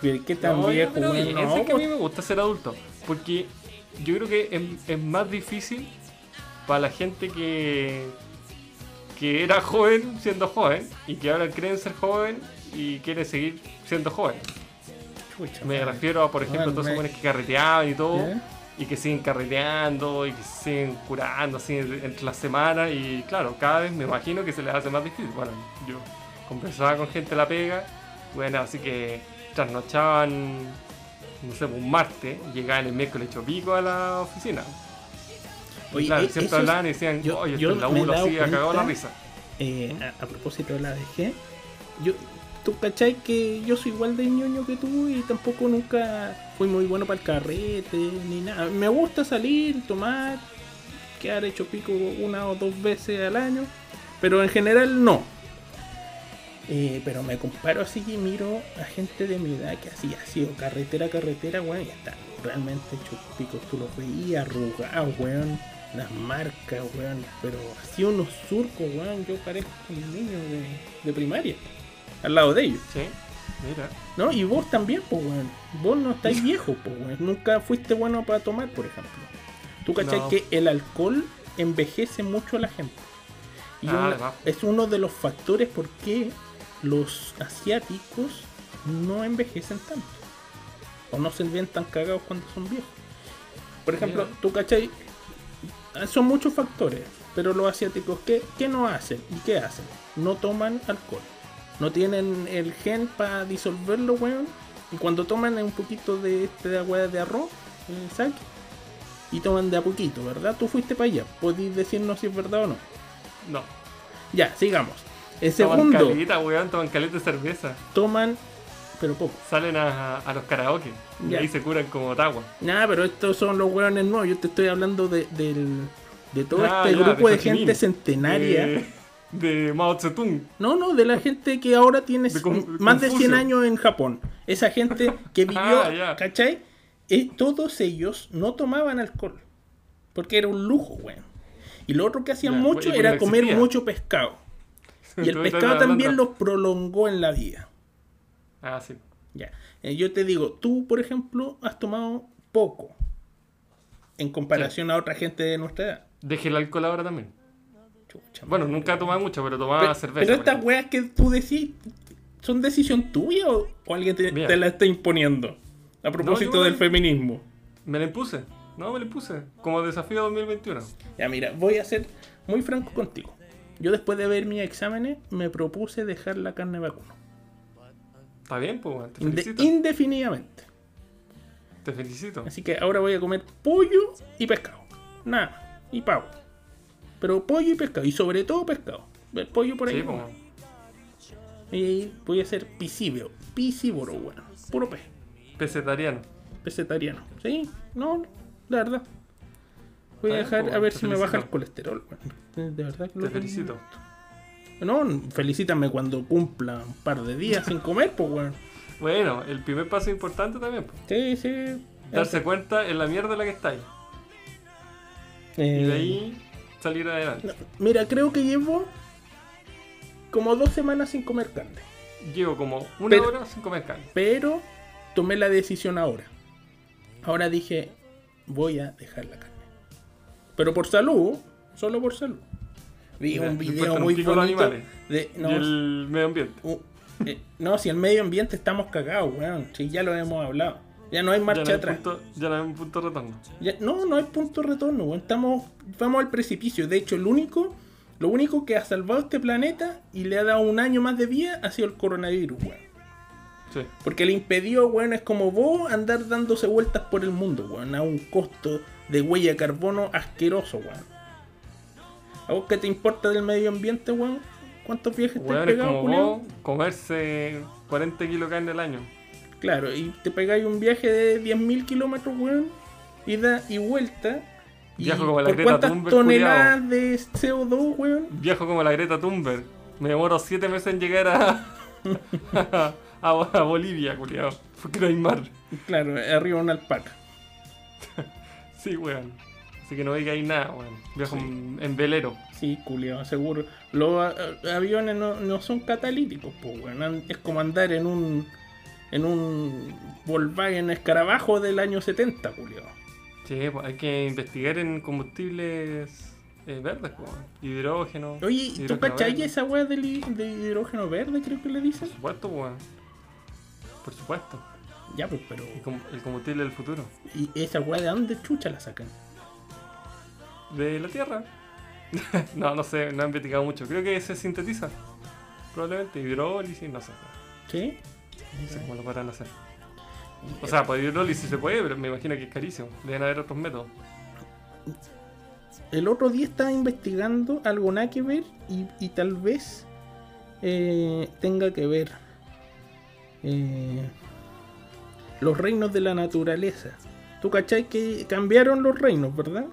sí, ¿Qué, tan No, viejo, weón? No, es que a pues, mí me gusta ser adulto. Porque yo creo que es, es más difícil para la gente que, que era joven siendo joven y que ahora creen ser joven y quiere seguir siendo joven. chucha, Me refiero a, por ejemplo, todos esos jóvenes que carreteaban y todo. Y que siguen carreteando y que siguen curando así entre las semanas. Y claro, cada vez me imagino que se les hace más difícil. Bueno, yo conversaba con gente de la pega. Bueno, así que trasnochaban, no sé, un martes. Llegaban el miércoles hecho pico a la oficina. Oye, claro, eh, siempre hablaban y decían, yo- oye, yo la U, lo hacía cagado la risa. eh, a, a propósito de la vejez, yo tú cachai que yo soy igual de ñoño que tú y tampoco nunca fui muy bueno para el carrete ni nada. Me gusta salir, tomar, quedar hecho pico una o dos veces al año, pero en general no. Eh, pero me comparo así y miro a gente de mi edad que así ha sido carretera, carretera, weón, y está realmente hecho pico. Tú los veías arrugados, weón, las marcas, weón, pero así unos surcos, weón, yo parezco un niño de, de primaria, al lado de ellos. Sí, mira. ¿No? Y vos también, pues, weón. Vos no estáis viejo, pues, weón. Nunca fuiste bueno para tomar, por ejemplo. Tú cachai No. que el alcohol envejece mucho a la gente. Y Ah, una- es uno de los factores por qué los asiáticos no envejecen tanto. O no se ven tan cagados cuando son viejos. Por ejemplo, Mira. tú cachai. Ah, Son muchos factores. Pero los asiáticos, ¿qué, qué no hacen? ¿Y qué hacen? No toman alcohol. No tienen el gen para disolverlo, weón. Y cuando toman un poquito de este agua de arroz, eh, sake, y toman de a poquito, ¿verdad? Tú fuiste para allá. Podéis decirnos si es verdad o no. No. Ya, sigamos. El Toman segundo, calita, weón, toman caleta de cerveza. toman, pero poco. Salen a, a los karaoke. Y ahí se curan como tagua. Nada, pero estos son los weones nuevos. Yo te estoy hablando de, del, de todo Ah, este ya, grupo de, gente centenaria. De, de Mao Zedong. No, no, de la gente que ahora tiene Con- más de 100 Confucio. años en Japón. Esa gente que vivió, Ah. ¿cachai? Eh, todos ellos no tomaban alcohol. Porque era un lujo, weón. Y lo otro que hacían Ya, mucho era comer existía. mucho pescado. Y el pescado también los prolongó en la vida. Ah, sí. Ya. Eh, yo te digo, tú, por ejemplo, has tomado poco. En comparación a otra gente de nuestra edad. Dejé el alcohol ahora también. Chucha, Bueno, madre. nunca tomaba mucho, pero tomaba Pero, cerveza. pero estas weas que tú decís, ¿son decisión tuya o, o alguien te, la está imponiendo? A propósito del feminismo. Me la impuse. No, me la impuse. Como desafío 2021. Ya, mira, voy a ser muy franco contigo. Yo después de ver mis exámenes me propuse dejar la carne vacuna. Está bien, pues. Te felicito. indefinidamente. Te felicito. Así que ahora voy a comer pollo y pescado. Nada, y pavo. Pero pollo y pescado. Y sobre todo pescado. El pollo por ahí. Sí. Y voy a ser piscívoro. Piscívoro, bueno. Puro pez. Pesetariano. Pesetariano. Sí, no, la verdad. Voy a dejar a ver si me baja el felicito. colesterol. De verdad que lo Te tengo. No, felicítame cuando cumpla un par de días sin comer, pues, weón. Bueno, el primer paso importante también. pues, Sí, sí. Darse cuenta en la mierda en la que estáis. Y Eh, de ahí salir adelante. no, mira, creo que llevo como dos semanas sin comer carne. Llevo como una Pero- hora sin comer carne. Pero tomé la decisión ahora. Ahora dije, voy a dejar la carne. Pero por salud, solo por salud. Vi un video muy los bonito animales. de no, y el medio ambiente. uh, eh, no, si el medio ambiente estamos cagados, weón. Si ya lo hemos hablado. Ya no hay Ya marcha no, hay atrás. punto, ya no hay un punto de retorno. Ya- no, no hay punto de retorno, weón. Estamos, vamos al precipicio. De hecho, el único, lo único que ha salvado este planeta y le ha dado un año más de vida ha sido el coronavirus, weón. Sí. Porque le impidió, weón, es como vos andar dándose vueltas por el mundo, weón, a un costo de huella de carbono asqueroso, weón. ¿A vos qué te importa del medio ambiente, weón? ¿Cuántos viajes te has pegado, como vos comerse 40 kilos de carne al año. Claro, y te pegáis un viaje de 10.000 kilómetros, weón, ida y vuelta. Y Viajo como la ¿Por Greta cuántas Thunberg, toneladas de CO2, weón? Viajo como la Greta Thunberg. Me demoro 7 meses en llegar a, a, a Bolivia, culiao. Porque no hay mar. Claro, arriba una alpaca. Sí, weón. Así que no digáis nada, weón. Viajo en, en velero. Sí, culiao, seguro. Los aviones no, no son catalíticos, pues, weón. An- Es como andar en un. En un Volkswagen escarabajo del año 70, culiao. Sí, pues hay que investigar en combustibles eh, verdes, pues. Hidrógeno. Oye, ¿y ¿tú cachai esa weá de hidrógeno verde, creo que le dicen? Por supuesto, pues, weón. Por supuesto. Ya, pues, pero. El combustible del futuro. ¿Y esa weá de dónde chucha la sacan? De la Tierra. no, no sé, no he investigado mucho. Creo que se sintetiza. Probablemente hidrólisis, no sé. ¿Sí? No sé cómo lo podrán hacer. O sea, por hidrólisis se puede, pero me imagino que es carísimo. Deben haber otros métodos. El otro día estaba investigando algo nada que ver y, y tal vez eh, tenga que ver. eh, los reinos de la naturaleza. ¿Tú cachai que cambiaron los reinos, verdad?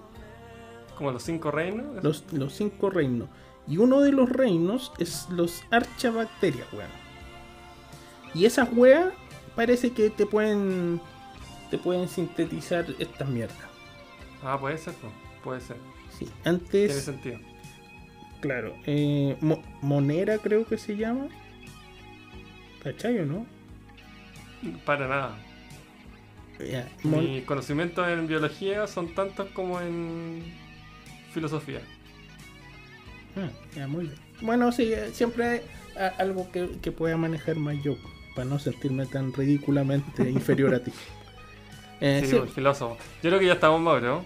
Como los cinco reinos. Los, los cinco reinos. Y uno de los reinos es los archabacterias, weón. Y esas weas parece que te pueden te pueden sintetizar estas mierdas. Ah, puede ser, puede ser. Sí, Tiene antes, sentido. claro, eh, Mo- Monera creo que se llama. ¿Cachai o no? Para nada. Ya, Mon- Mis conocimientos en biología son tantos como en filosofía. Ah, ya, muy bien. Bueno, sí, eh, siempre hay algo que, que pueda manejar más yo, para no sentirme tan ridículamente inferior a ti. Eh, Sí, sí. el filósofo. Yo creo que ya estamos, Mauro.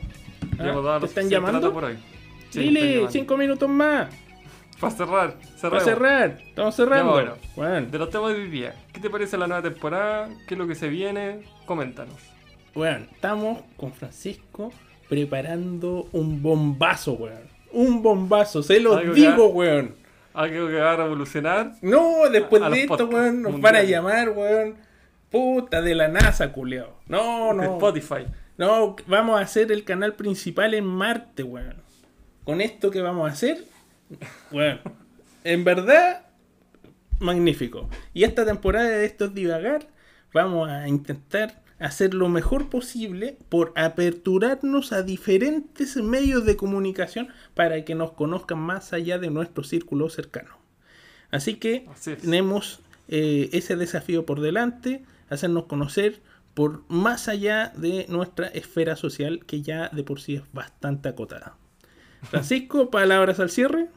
Ah, ¿te lo están llamando? por hoy. Sí, Lili, están llamando. cinco minutos más. Para cerrar, Para cerremos. cerrar. Estamos cerrando. bueno. Bueno, De los temas de hoy día, ¿qué te parece la nueva temporada? ¿Qué es lo que se viene? Coméntanos. bueno, estamos con Francisco preparando un bombazo, weón. Un bombazo, se lo Algo que digo, ha- weón. Algo que va a revolucionar. No, después A los de esto, weón, nos van a llamar, weón. Puta de la NASA, culiao. No, de no. Spotify. No, vamos a hacer el canal principal en Marte, weón. Con esto que vamos a hacer, weón. En verdad, magnífico. Y esta temporada de estos divagar, vamos a intentar hacer lo mejor posible por aperturarnos a diferentes medios de comunicación para que nos conozcan más allá de nuestro círculo cercano. Así que Así tenemos eh, ese desafío por delante, hacernos conocer por más allá de nuestra esfera social que ya de por sí es bastante acotada. Francisco, palabras al cierre.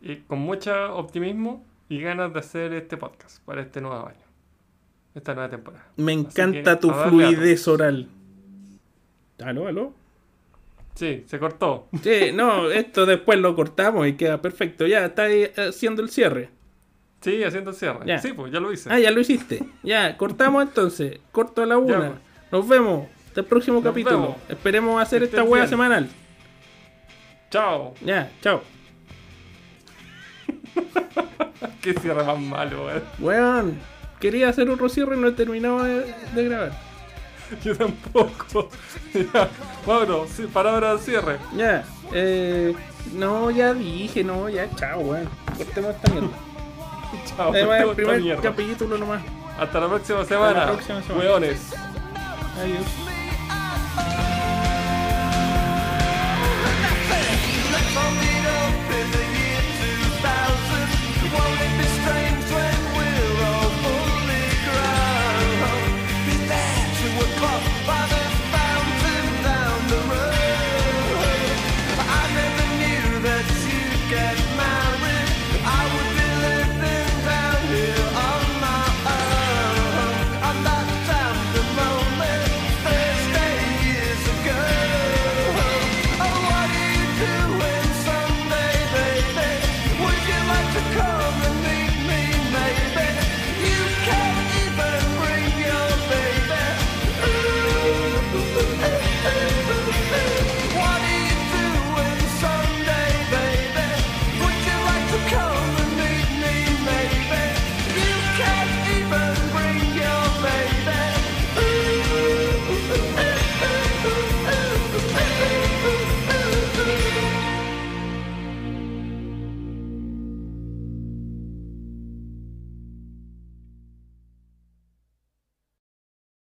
Y con mucho optimismo y ganas de hacer este podcast para este nuevo año. Esta nueva temporada. Me encanta que, tu fluidez oral. ¿Aló, aló? Sí, se cortó. Sí, no, esto después lo cortamos y queda perfecto. Ya, está ahí haciendo el cierre. Sí, haciendo el cierre. Ya. Sí, pues ya lo hice. Ah, ya lo hiciste. Ya, cortamos entonces. Corto a la una. pues. Nos vemos. Hasta el próximo Nos capítulo. vemos. Esperemos hacer esta bien. semanal. Chao. Ya, chao. Qué cierre más malo, weón. Weón, quería hacer otro cierre y no terminaba de, de grabar. Yo tampoco. ya, Mauro, sí, palabra de cierre. Ya, eh, no, ya dije, no, ya, chao, weón. Cortemos esta mierda. chao, Además, el primer mierda. capítulo nomás. Hasta la próxima semana, weones. Adiós.